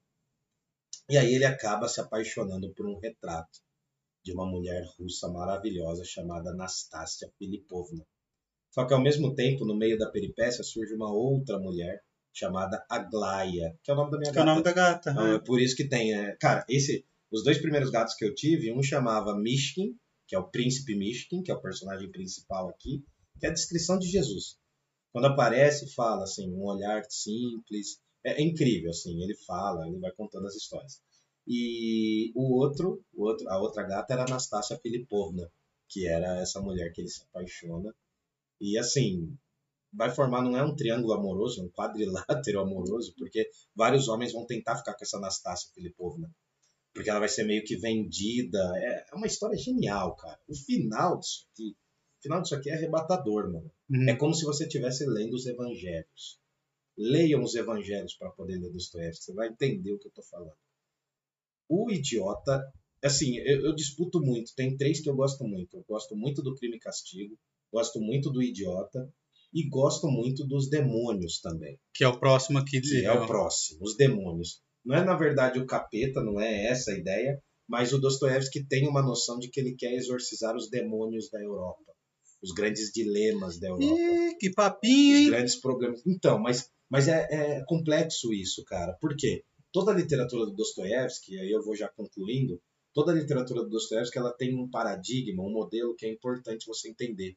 E aí ele acaba se apaixonando por um retrato de uma mulher russa maravilhosa chamada Anastasia Filipovna. Só que ao mesmo tempo, no meio da peripécia, surge uma outra mulher chamada Aglaia, que é o nome da minha Que é o gata. nome da gata. Né? é por isso que tem, é, cara, esse, os dois primeiros gatos que eu tive, um chamava Mishkin, que é o príncipe Mishkin, que é o personagem principal aqui, que é a descrição de Jesus. Quando aparece, fala assim, um olhar simples, é, é incrível assim, ele fala, ele vai contando as histórias. E o outro, o outro, a outra gata era Anastasia Filipovna, que era essa mulher que ele se apaixona. E assim, vai formar não é um triângulo amoroso, é um quadrilátero amoroso, porque vários homens vão tentar ficar com essa Anastasia Filipovna. Porque ela vai ser meio que vendida. É é uma história genial, cara. O final disso aqui, o final disso aqui é arrebatador, mano. Uhum. É como se você estivesse lendo os evangelhos. Leiam os evangelhos para poder ler Dostoiévski, você vai entender o que eu tô falando. O idiota, assim, eu, eu disputo muito. Tem três que eu gosto muito. Eu gosto muito do Crime e Castigo, gosto muito do Idiota e gosto muito dos Demônios também Que é o próximo aqui. que de- é o próximo, os demônios. Não é, na verdade, o capeta, não é essa a ideia, mas o Dostoiévski tem uma noção de que ele quer exorcizar os demônios da Europa, os grandes dilemas da Europa, Ih, que papinho, os hein? grandes problemas. Então, mas, mas é, é complexo isso, cara. Por quê? Toda a literatura do Dostoiévski, aí eu vou já concluindo, toda a literatura do Dostoiévski ela tem um paradigma, um modelo que é importante você entender,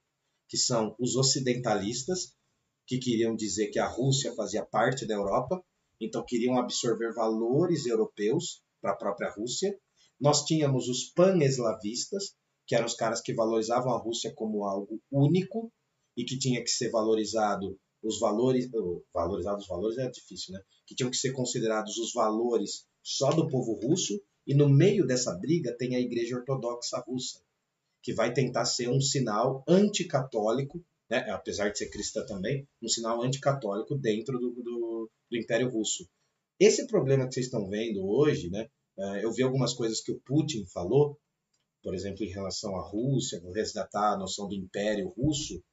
que são os ocidentalistas, que queriam dizer que a Rússia fazia parte da Europa, então queriam absorver valores europeus para a própria Rússia. Nós tínhamos os pan-eslavistas, que eram os caras que valorizavam a Rússia como algo único e que tinha que ser valorizado os valores, valorizado os valores é difícil, né? Que tinham que ser considerados os valores só do povo russo e no meio dessa briga tem a Igreja Ortodoxa Russa, que vai tentar ser um sinal anticatólico né, apesar de ser cristã também, um sinal anticatólico dentro do, do, do Império Russo. Esse problema que vocês estão vendo hoje, né, eh, eu vi algumas coisas que o Putin falou, por exemplo, em relação à Rússia, resgatar a noção do Império Russo.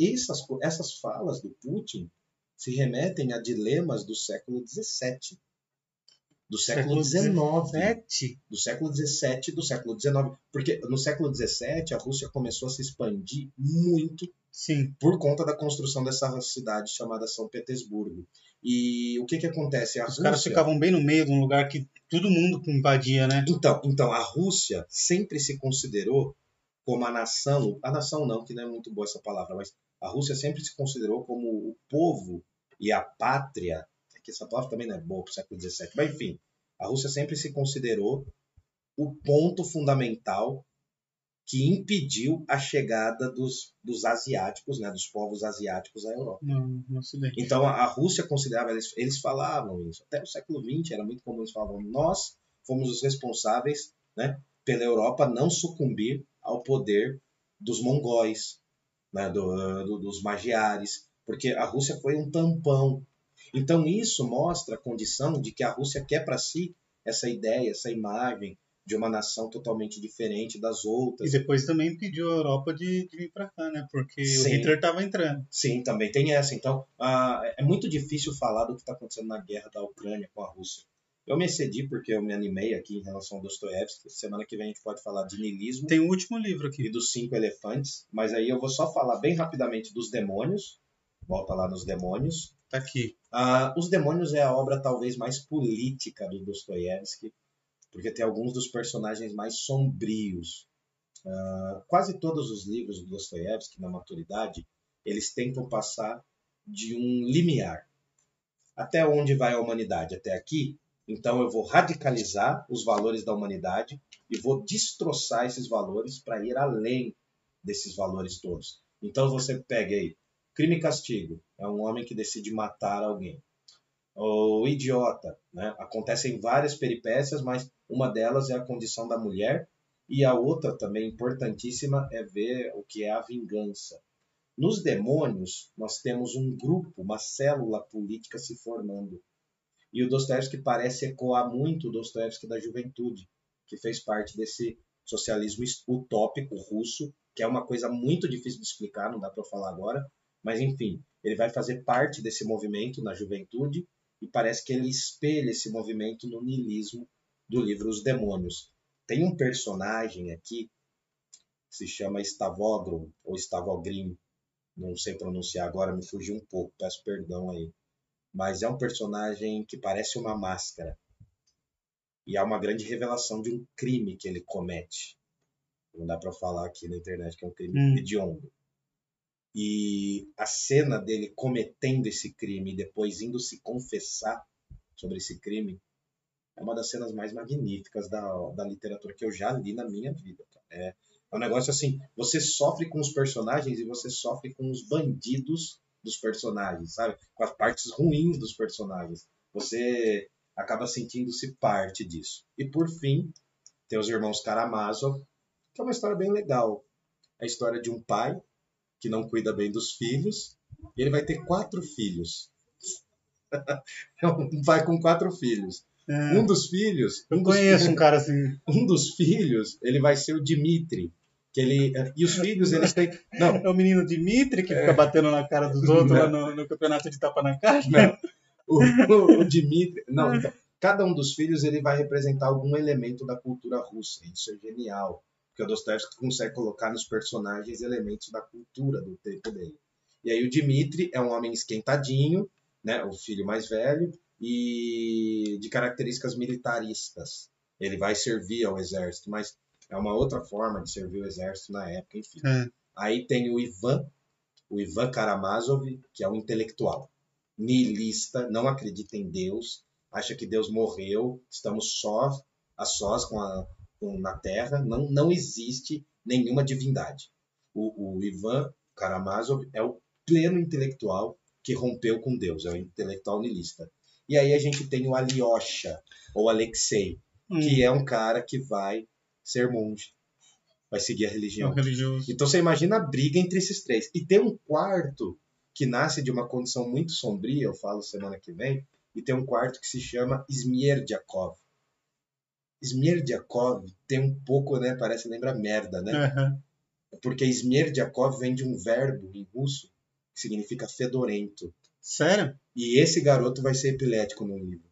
Essas, essas falas do Putin se remetem a dilemas do século XVII, do século XIX do século XVII do século XIX. Porque no século XVII a Rússia começou a se expandir muito Sim. por conta da construção dessa cidade chamada São Petersburgo. E o que que acontece? A Os Rússia... caras ficavam bem no meio de um lugar que todo mundo invadia, né? Então, então, a Rússia sempre se considerou como a nação, a nação não, que não é muito boa essa palavra, mas a Rússia sempre se considerou como o povo e a pátria, essa palavra também não é boa para o século XVII, mas enfim, a Rússia sempre se considerou o ponto fundamental que impediu a chegada dos, dos asiáticos, né, dos povos asiáticos à Europa. No Ocidente. Então a a Rússia considerava, eles, eles falavam isso, até o século XX era muito comum, eles falavam, nós fomos os responsáveis né, pela Europa não sucumbir ao poder dos mongóis, né, do- do- dos magiares, porque a Rússia foi um tampão. Então isso mostra a condição de que a Rússia quer para si essa ideia, essa imagem de uma nação totalmente diferente das E outras. depois também pediu a Europa de, de vir pra cá, né? Porque o Sim. Hitler tava entrando. Sim, também tem essa. Então, ah, é muito difícil falar do que está acontecendo na guerra da Ucrânia com a Rússia. Eu me excedi porque eu me animei aqui em relação ao Dostoiévski. Semana que vem a gente pode falar de niilismo Tem o último livro e aqui. dos cinco elefantes, mas aí eu vou só falar bem rapidamente dos demônios. Volta lá nos demônios. Tá aqui. Ah, Os Demônios é a obra talvez mais política do Dostoiévski, porque tem alguns dos personagens mais sombrios. Ah, quase todos os livros do Dostoiévski, na maturidade, eles tentam passar de um limiar. Até onde vai a humanidade? Até aqui? Então eu vou radicalizar os valores da humanidade e vou destroçar esses valores para ir além desses valores todos. Então você pega aí, crime e castigo, é um homem que decide matar alguém. O idiota, né? Acontecem várias peripécias, mas uma delas é a condição da mulher e a outra também importantíssima é ver o que é a vingança. Nos demônios, nós temos um grupo, uma célula política se formando. E o Dostoevsky parece ecoar muito o Dostoevsky da juventude, que fez parte desse socialismo utópico russo, que é uma coisa muito difícil de explicar, não dá para falar agora, mas enfim, ele vai fazer parte desse movimento na juventude e parece que ele espelha esse movimento no niilismo do livro Os Demônios. Tem um personagem aqui que se chama Stavogrum ou Stavogrim, não sei pronunciar agora, me fugiu um pouco, peço perdão aí. Mas é um personagem que parece uma máscara. E há uma grande revelação de um crime que ele comete. Não dá para falar aqui na internet que é um crime hum. hediondo. E a cena dele cometendo esse crime e depois indo se confessar sobre esse crime é uma das cenas mais magníficas da, da literatura que eu já li na minha vida. É, é um negócio assim, você sofre com os personagens e você sofre com os bandidos dos personagens, sabe? Com as partes ruins dos personagens. Você acaba sentindo-se parte disso. E por fim, tem os irmãos Karamazov, que é uma história bem legal. É a história de um pai que não cuida bem dos filhos, e ele vai ter quatro filhos. é um pai com quatro filhos. É. Um dos filhos. Eu um conheço filhos, um cara assim. Um dos filhos, ele vai ser o Dimitri. Que ele, e os filhos, eles têm. Não. É o menino Dimitri que fica é. batendo na cara dos outros lá no, no, campeonato de tapa na cara? Não. O, o, o Dimitri. Não, então, cada um dos filhos ele vai representar algum elemento da cultura russa. Isso é genial. Porque o Dostoevsky consegue colocar nos personagens elementos da cultura do tempo dele. E aí o Dimitri é um homem esquentadinho, né, o filho mais velho, e de características militaristas. Ele vai servir ao exército, mas é uma outra forma de servir o exército na época, enfim. É. Aí tem o Ivan, o Ivan Karamazov, que é um intelectual, nihilista, não acredita em Deus, acha que Deus morreu, estamos só a sós com a, com, na Terra, não, não existe nenhuma divindade. O, o Ivan Karamazov é o pleno intelectual que rompeu com Deus, é o intelectual nihilista. E aí a gente tem o Alyosha, ou Alexei, hum. que é um cara que vai ser monge. Vai seguir a religião. Então você imagina a briga entre esses três. E tem um quarto que nasce de uma condição muito sombria, eu falo semana que vem, e tem um quarto que se chama Smerdyakov. Smerdyakov tem um pouco, né, parece lembra merda, né? Uhum. Porque Smerdyakov vem de um verbo em russo que significa fedorento. Sério? E esse garoto vai ser epilético no livro.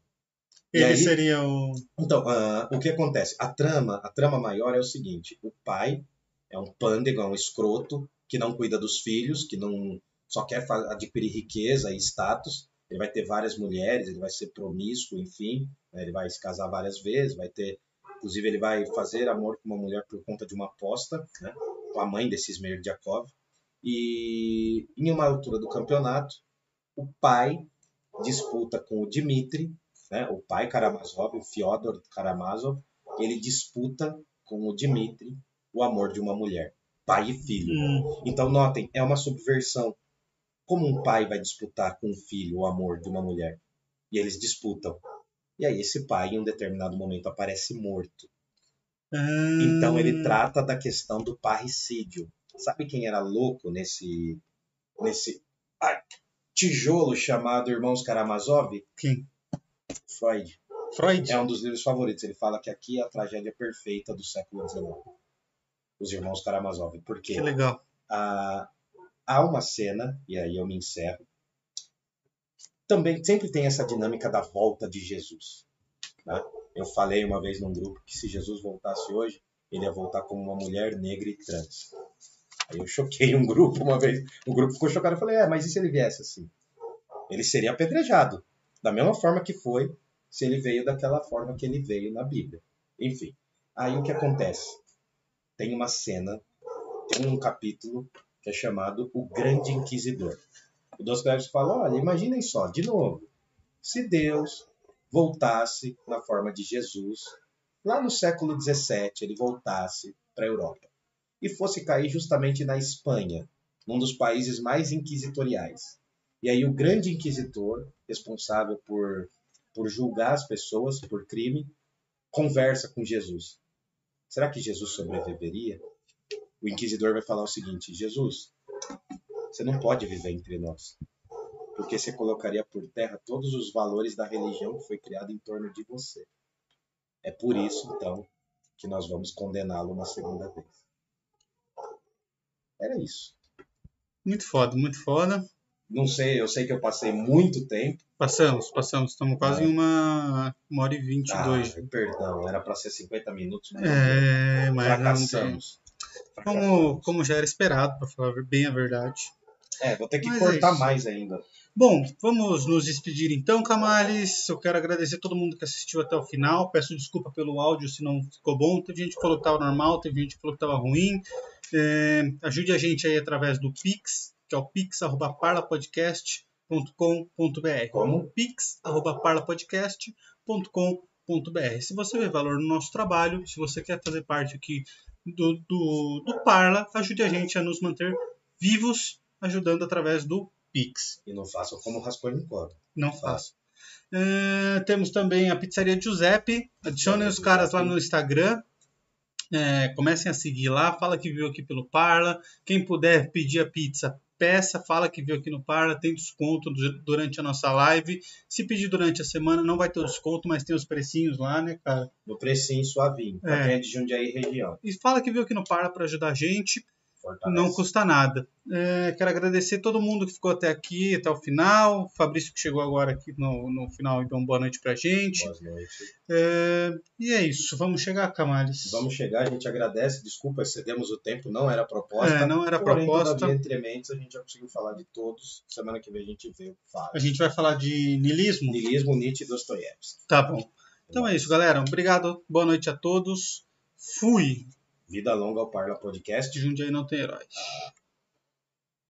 Ele aí, seria o. Então, uh, o que acontece? A trama, a trama maior é o seguinte: o pai é um pândego, é um escroto que não cuida dos filhos, que não só quer adquirir riqueza e status. Ele vai ter várias mulheres, ele vai ser promíscuo, enfim, né? ele vai se casar várias vezes, vai ter, inclusive ele vai fazer amor com uma mulher por conta de uma aposta, né? com a mãe desse Smerdyakov. E em uma altura do campeonato, o pai disputa com o Dmitri, né, o pai Karamazov, o Fyodor Karamazov, ele disputa com o Dmitri o amor de uma mulher, pai e filho. Hum. Então, notem, é uma subversão. Como um pai vai disputar com um filho o amor de uma mulher? E eles disputam. E aí, esse pai, em um determinado momento, aparece morto. Hum. Então, ele trata da questão do parricídio. Sabe quem era louco nesse. nesse. Ai, tijolo chamado Irmãos Karamazov? Quem? Freud. Freud? É um dos livros favoritos. Ele fala que aqui é a tragédia perfeita do século XIX. Os Irmãos Karamazov. Por quê? Que legal. Ah, há uma cena, e aí eu me encerro. Também sempre tem essa dinâmica da volta de Jesus. Né? Eu falei uma vez num grupo que se Jesus voltasse hoje, ele ia voltar como uma mulher negra e trans. Aí eu choquei um grupo uma vez. O grupo ficou chocado. Eu falei, é, mas e se ele viesse assim? Ele seria apedrejado. Da mesma forma que foi se ele veio daquela forma que ele veio na Bíblia. Enfim. Aí o que acontece? Tem uma cena, tem um capítulo que é chamado O Grande Inquisidor. O Dostoevsky fala, olha, imaginem só, de novo, se Deus voltasse na forma de Jesus, lá no século XVII, ele voltasse para a Europa e fosse cair justamente na Espanha, num dos países mais inquisitoriais. E aí o grande inquisitor, responsável por, por julgar as pessoas por crime, conversa com Jesus. Será que Jesus sobreviveria? O inquisidor vai falar o seguinte: Jesus, você não pode viver entre nós, porque você colocaria por terra todos os valores da religião que foi criada em torno de você. É por isso, então, que nós vamos condená-lo uma segunda vez. Era isso. Muito foda, muito foda. Não sei, eu sei que eu passei muito tempo. Passamos, passamos. Estamos quase em uma, uma hora e vinte e Ah, dois. perdão, era para ser 50 minutos, mas É, mas não fracassamos. Como, como já era esperado, para falar bem a verdade. É, vou ter que Mas é cortar isso. mais ainda. Bom, vamos nos despedir então, Camales. Eu quero agradecer todo mundo que assistiu até o final. Peço desculpa pelo áudio se não ficou bom. Teve gente que falou que estava normal, teve gente que falou que estava ruim. É, ajude a gente aí através do Pix, que é o pix.parlapodcast.com.br. Como? pix.parlapodcast.com.br. Se você vê valor no nosso trabalho, se você quer fazer parte aqui do, do, do Parla, ajude a gente a nos manter vivos, ajudando através do Pix. E não façam como Raskolnikov. Não faço. É, temos também a Pizzaria Giuseppe. Adicionem os caras lá no Instagram. É, comecem a seguir lá. Fala que viu aqui pelo Parla. Quem puder pedir a pizza, peça. Fala que viu aqui no Parla. Tem desconto du- durante a nossa live. Se pedir durante a semana, não vai ter o desconto, mas tem os precinhos lá, né, cara? No precinho suavinho. Pra É. quem é de Jundiaí região. E fala que viu aqui no Parla para ajudar a gente. Fortaleza. Não custa nada. É, quero agradecer todo mundo que ficou até aqui, até o final. Fabrício que chegou agora aqui no, no final, então boa noite pra gente. Boa noite. É, e é isso, vamos chegar, Camales. Vamos chegar, a gente agradece. Desculpa, excedemos o tempo, não era proposta. É, não era Porém, proposta. entre mentes, a gente já conseguiu falar de todos. Semana que vem a gente vê o. A gente vai falar de niilismo? Nilismo, Nietzsche e Dostoiévski. Tá bom. Então é isso, galera. Obrigado, boa noite a todos. Fui. Vida longa ao Parla Podcast. Jundiaí não tem herói.